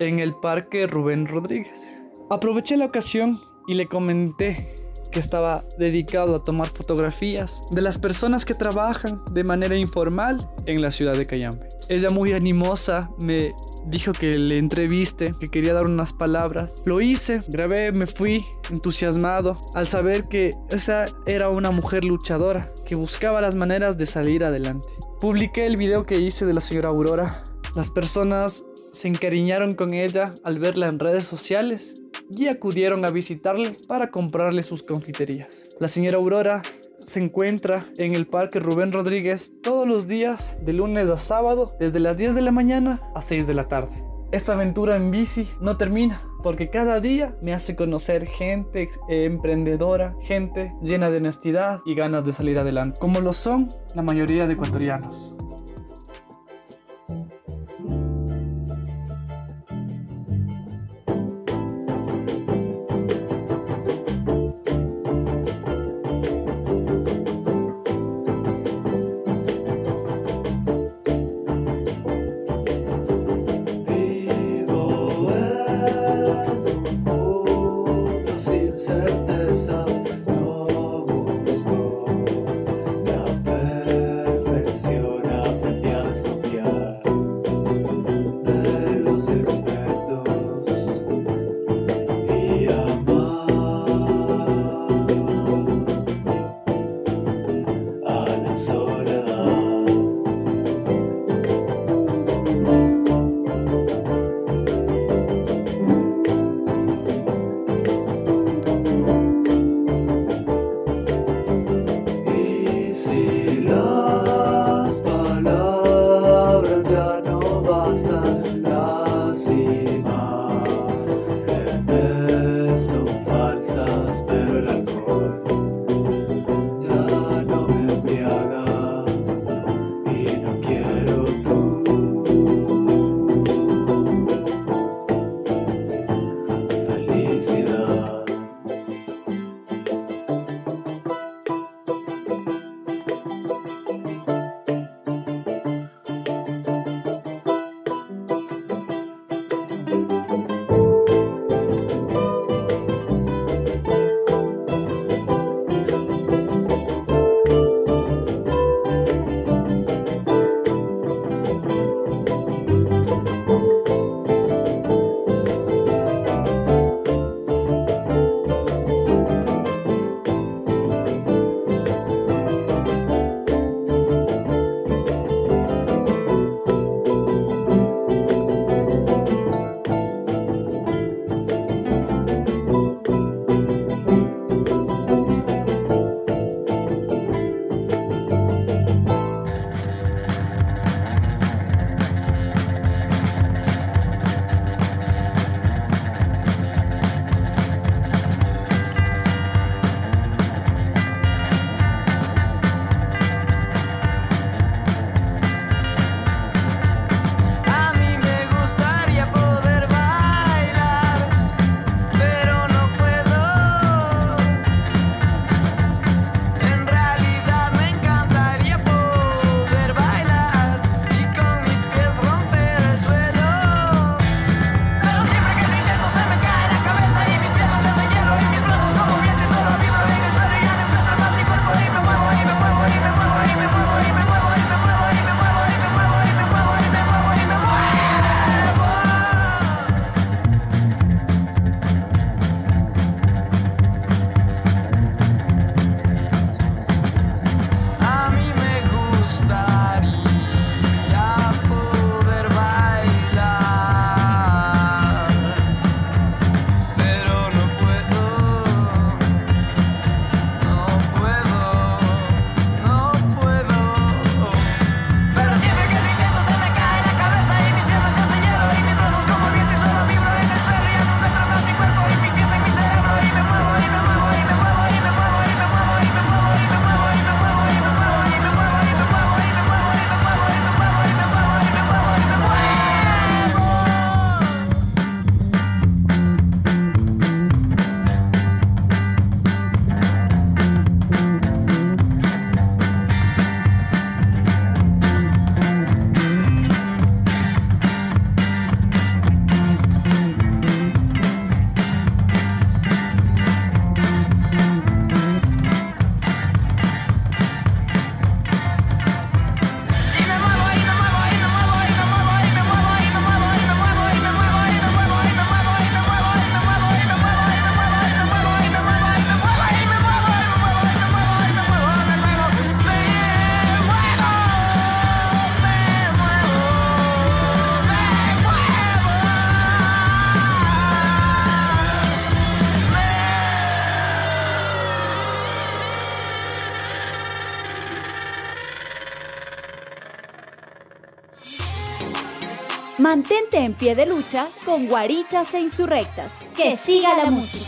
[SPEAKER 22] en el Parque Rubén Rodríguez. Aproveché la ocasión y le comenté que estaba dedicado a tomar fotografías de las personas que trabajan de manera informal en la ciudad de Cayambe. Ella muy animosa me dijo que le entreviste, que quería dar unas palabras. Lo hice, grabé, me fui entusiasmado al saber que esa era una mujer luchadora que buscaba las maneras de salir adelante. Publiqué el video que hice de la señora Aurora. Las personas se encariñaron con ella al verla en redes sociales y acudieron a visitarle para comprarle sus confiterías. La señora Aurora se encuentra en el Parque Rubén Rodríguez todos los días de lunes a sábado desde las 10 de la mañana a 6 de la tarde. Esta aventura en bici no termina porque cada día me hace conocer gente emprendedora, gente llena de honestidad y ganas de salir adelante, como lo son la mayoría de ecuatorianos.
[SPEAKER 2] Mantente en pie de lucha con Guarichas e Insurrectas. Que siga la música.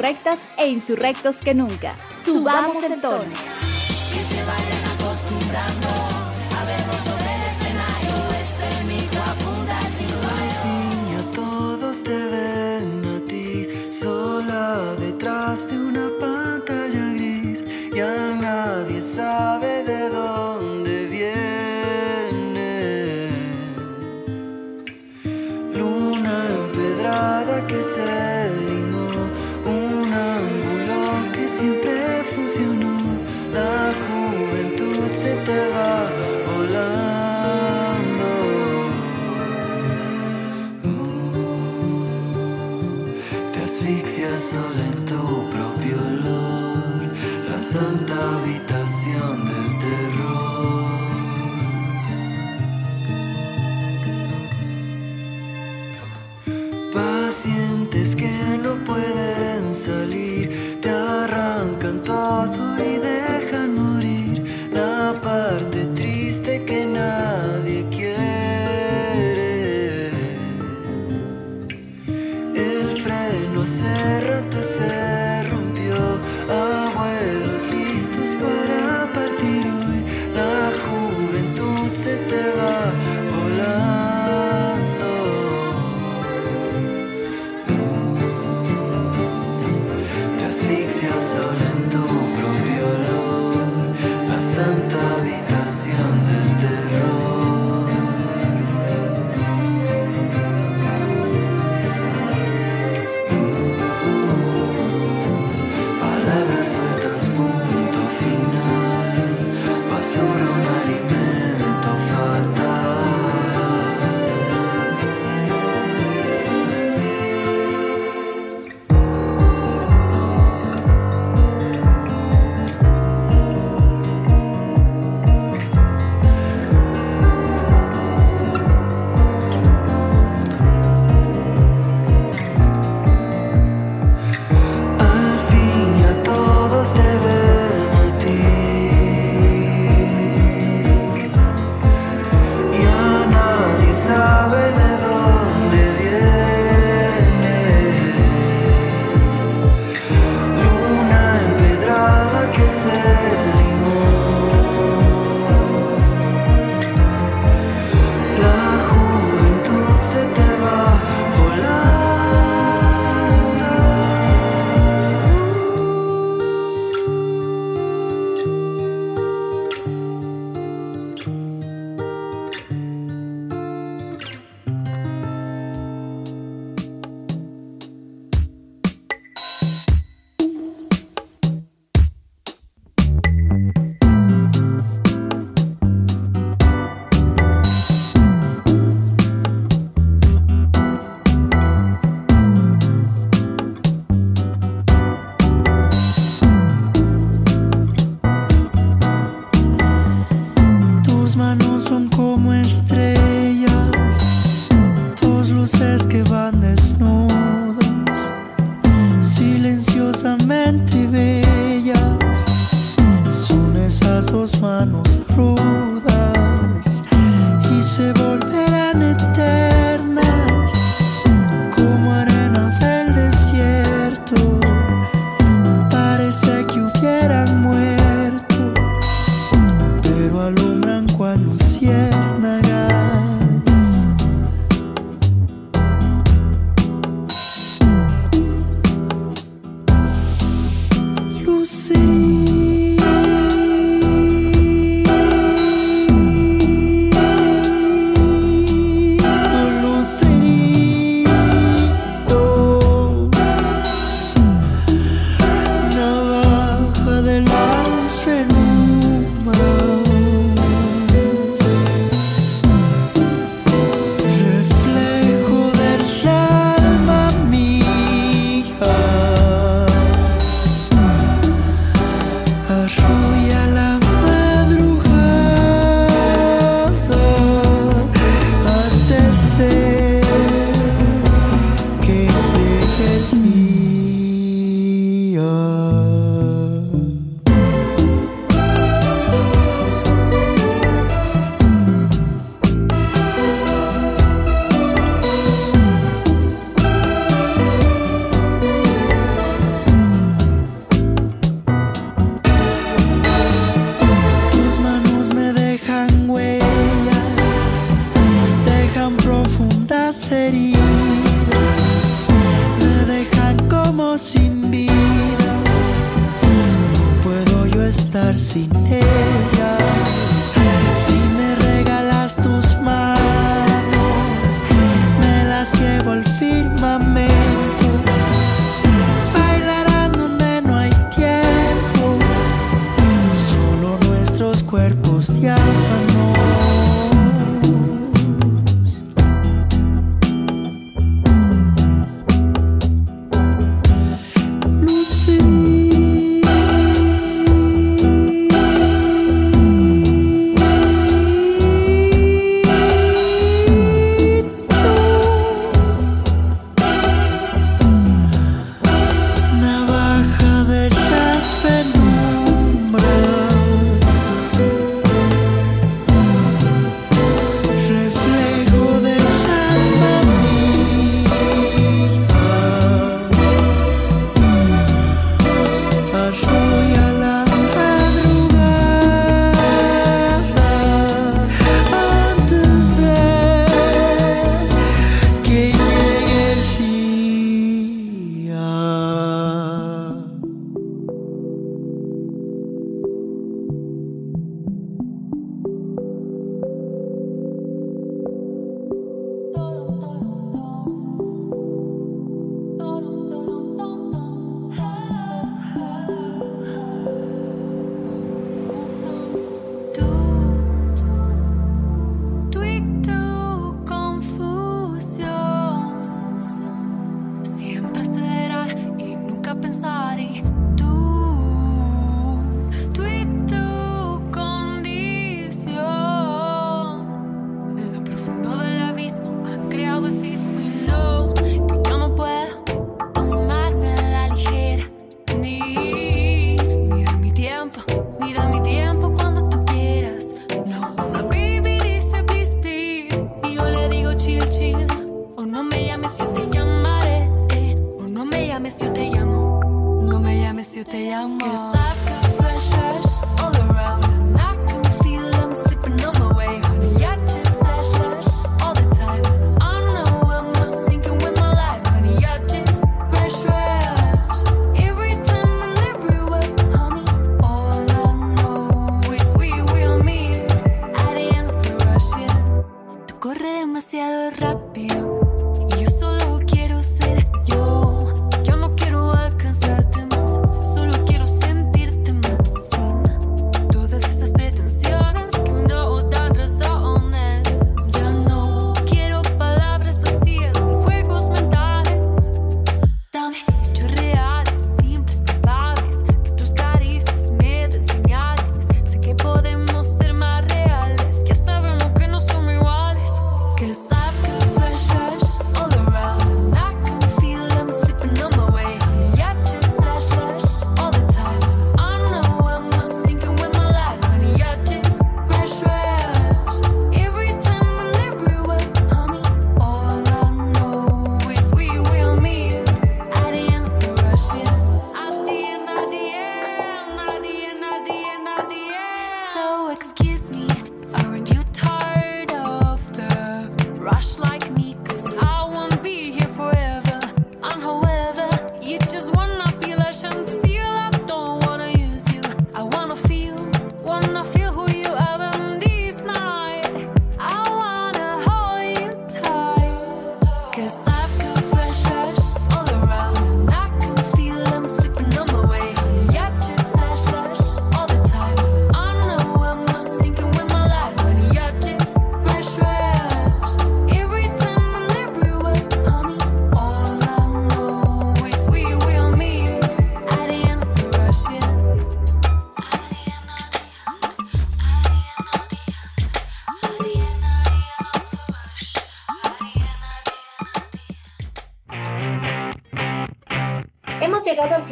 [SPEAKER 2] insurrectas e insurrectos que nunca. Subamos el tono.
[SPEAKER 23] passo lento proprio loro, la santa vita.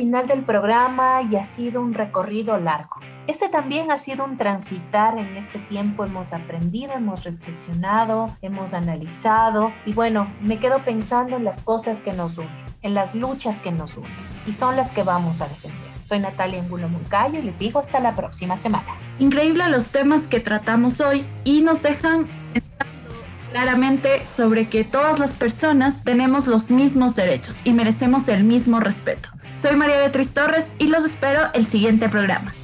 [SPEAKER 23] final del
[SPEAKER 8] programa y ha sido un recorrido largo. Este también ha sido un transitar en este tiempo, hemos aprendido, hemos reflexionado, hemos analizado y bueno, me quedo pensando en las cosas que nos unen, en las luchas que nos unen y son las que vamos a defender. Soy Natalia Angulo Moncayo y les digo hasta la próxima semana.
[SPEAKER 5] Increíble los temas que tratamos hoy y nos dejan claramente sobre que todas las personas tenemos los mismos derechos y merecemos el mismo respeto. Soy María Beatriz Torres y los espero el siguiente programa.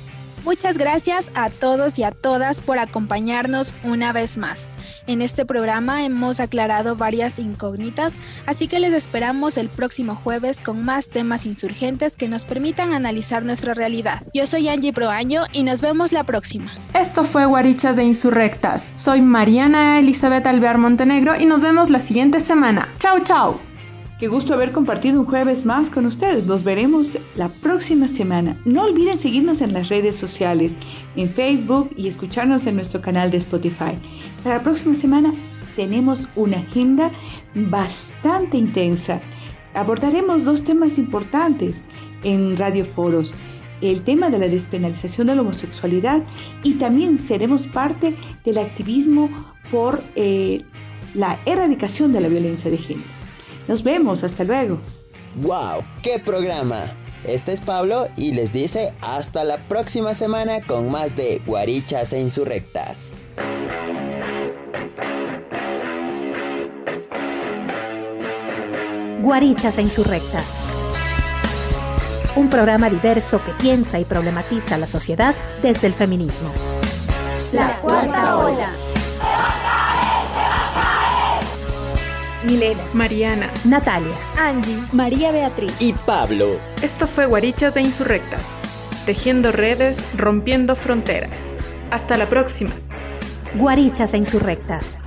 [SPEAKER 9] Muchas gracias a todos y a todas por acompañarnos una vez más. En este programa hemos aclarado varias incógnitas, así que les esperamos el próximo jueves con más temas insurgentes que nos permitan analizar nuestra realidad. Yo soy Angie Proaño y nos vemos la próxima.
[SPEAKER 4] Esto fue Guarichas de Insurrectas. Soy Mariana Elizabeth Alvear Montenegro y nos vemos la siguiente semana. ¡Chao, chao!
[SPEAKER 3] Qué gusto haber compartido un jueves más con ustedes. Nos veremos la próxima semana. No olviden seguirnos en las redes sociales, en Facebook y escucharnos en nuestro canal de Spotify. Para la próxima semana tenemos una agenda bastante intensa. Abordaremos dos temas importantes en Radio Foros. El tema de la despenalización de la homosexualidad y también seremos parte del activismo por eh, la erradicación de la violencia de género. Nos vemos, hasta luego.
[SPEAKER 6] ¡Wow! ¡Qué programa! Este es Pablo y les dice hasta la próxima semana con más de Guarichas e Insurrectas.
[SPEAKER 1] Guarichas e Insurrectas. Un programa diverso que piensa y problematiza la sociedad desde el feminismo.
[SPEAKER 24] La cuarta ola.
[SPEAKER 4] Milena, Mariana,
[SPEAKER 1] Natalia,
[SPEAKER 17] Angie, María Beatriz
[SPEAKER 6] y Pablo.
[SPEAKER 4] Esto fue Guarichas de Insurrectas, tejiendo redes, rompiendo fronteras. Hasta la próxima.
[SPEAKER 1] Guarichas e Insurrectas.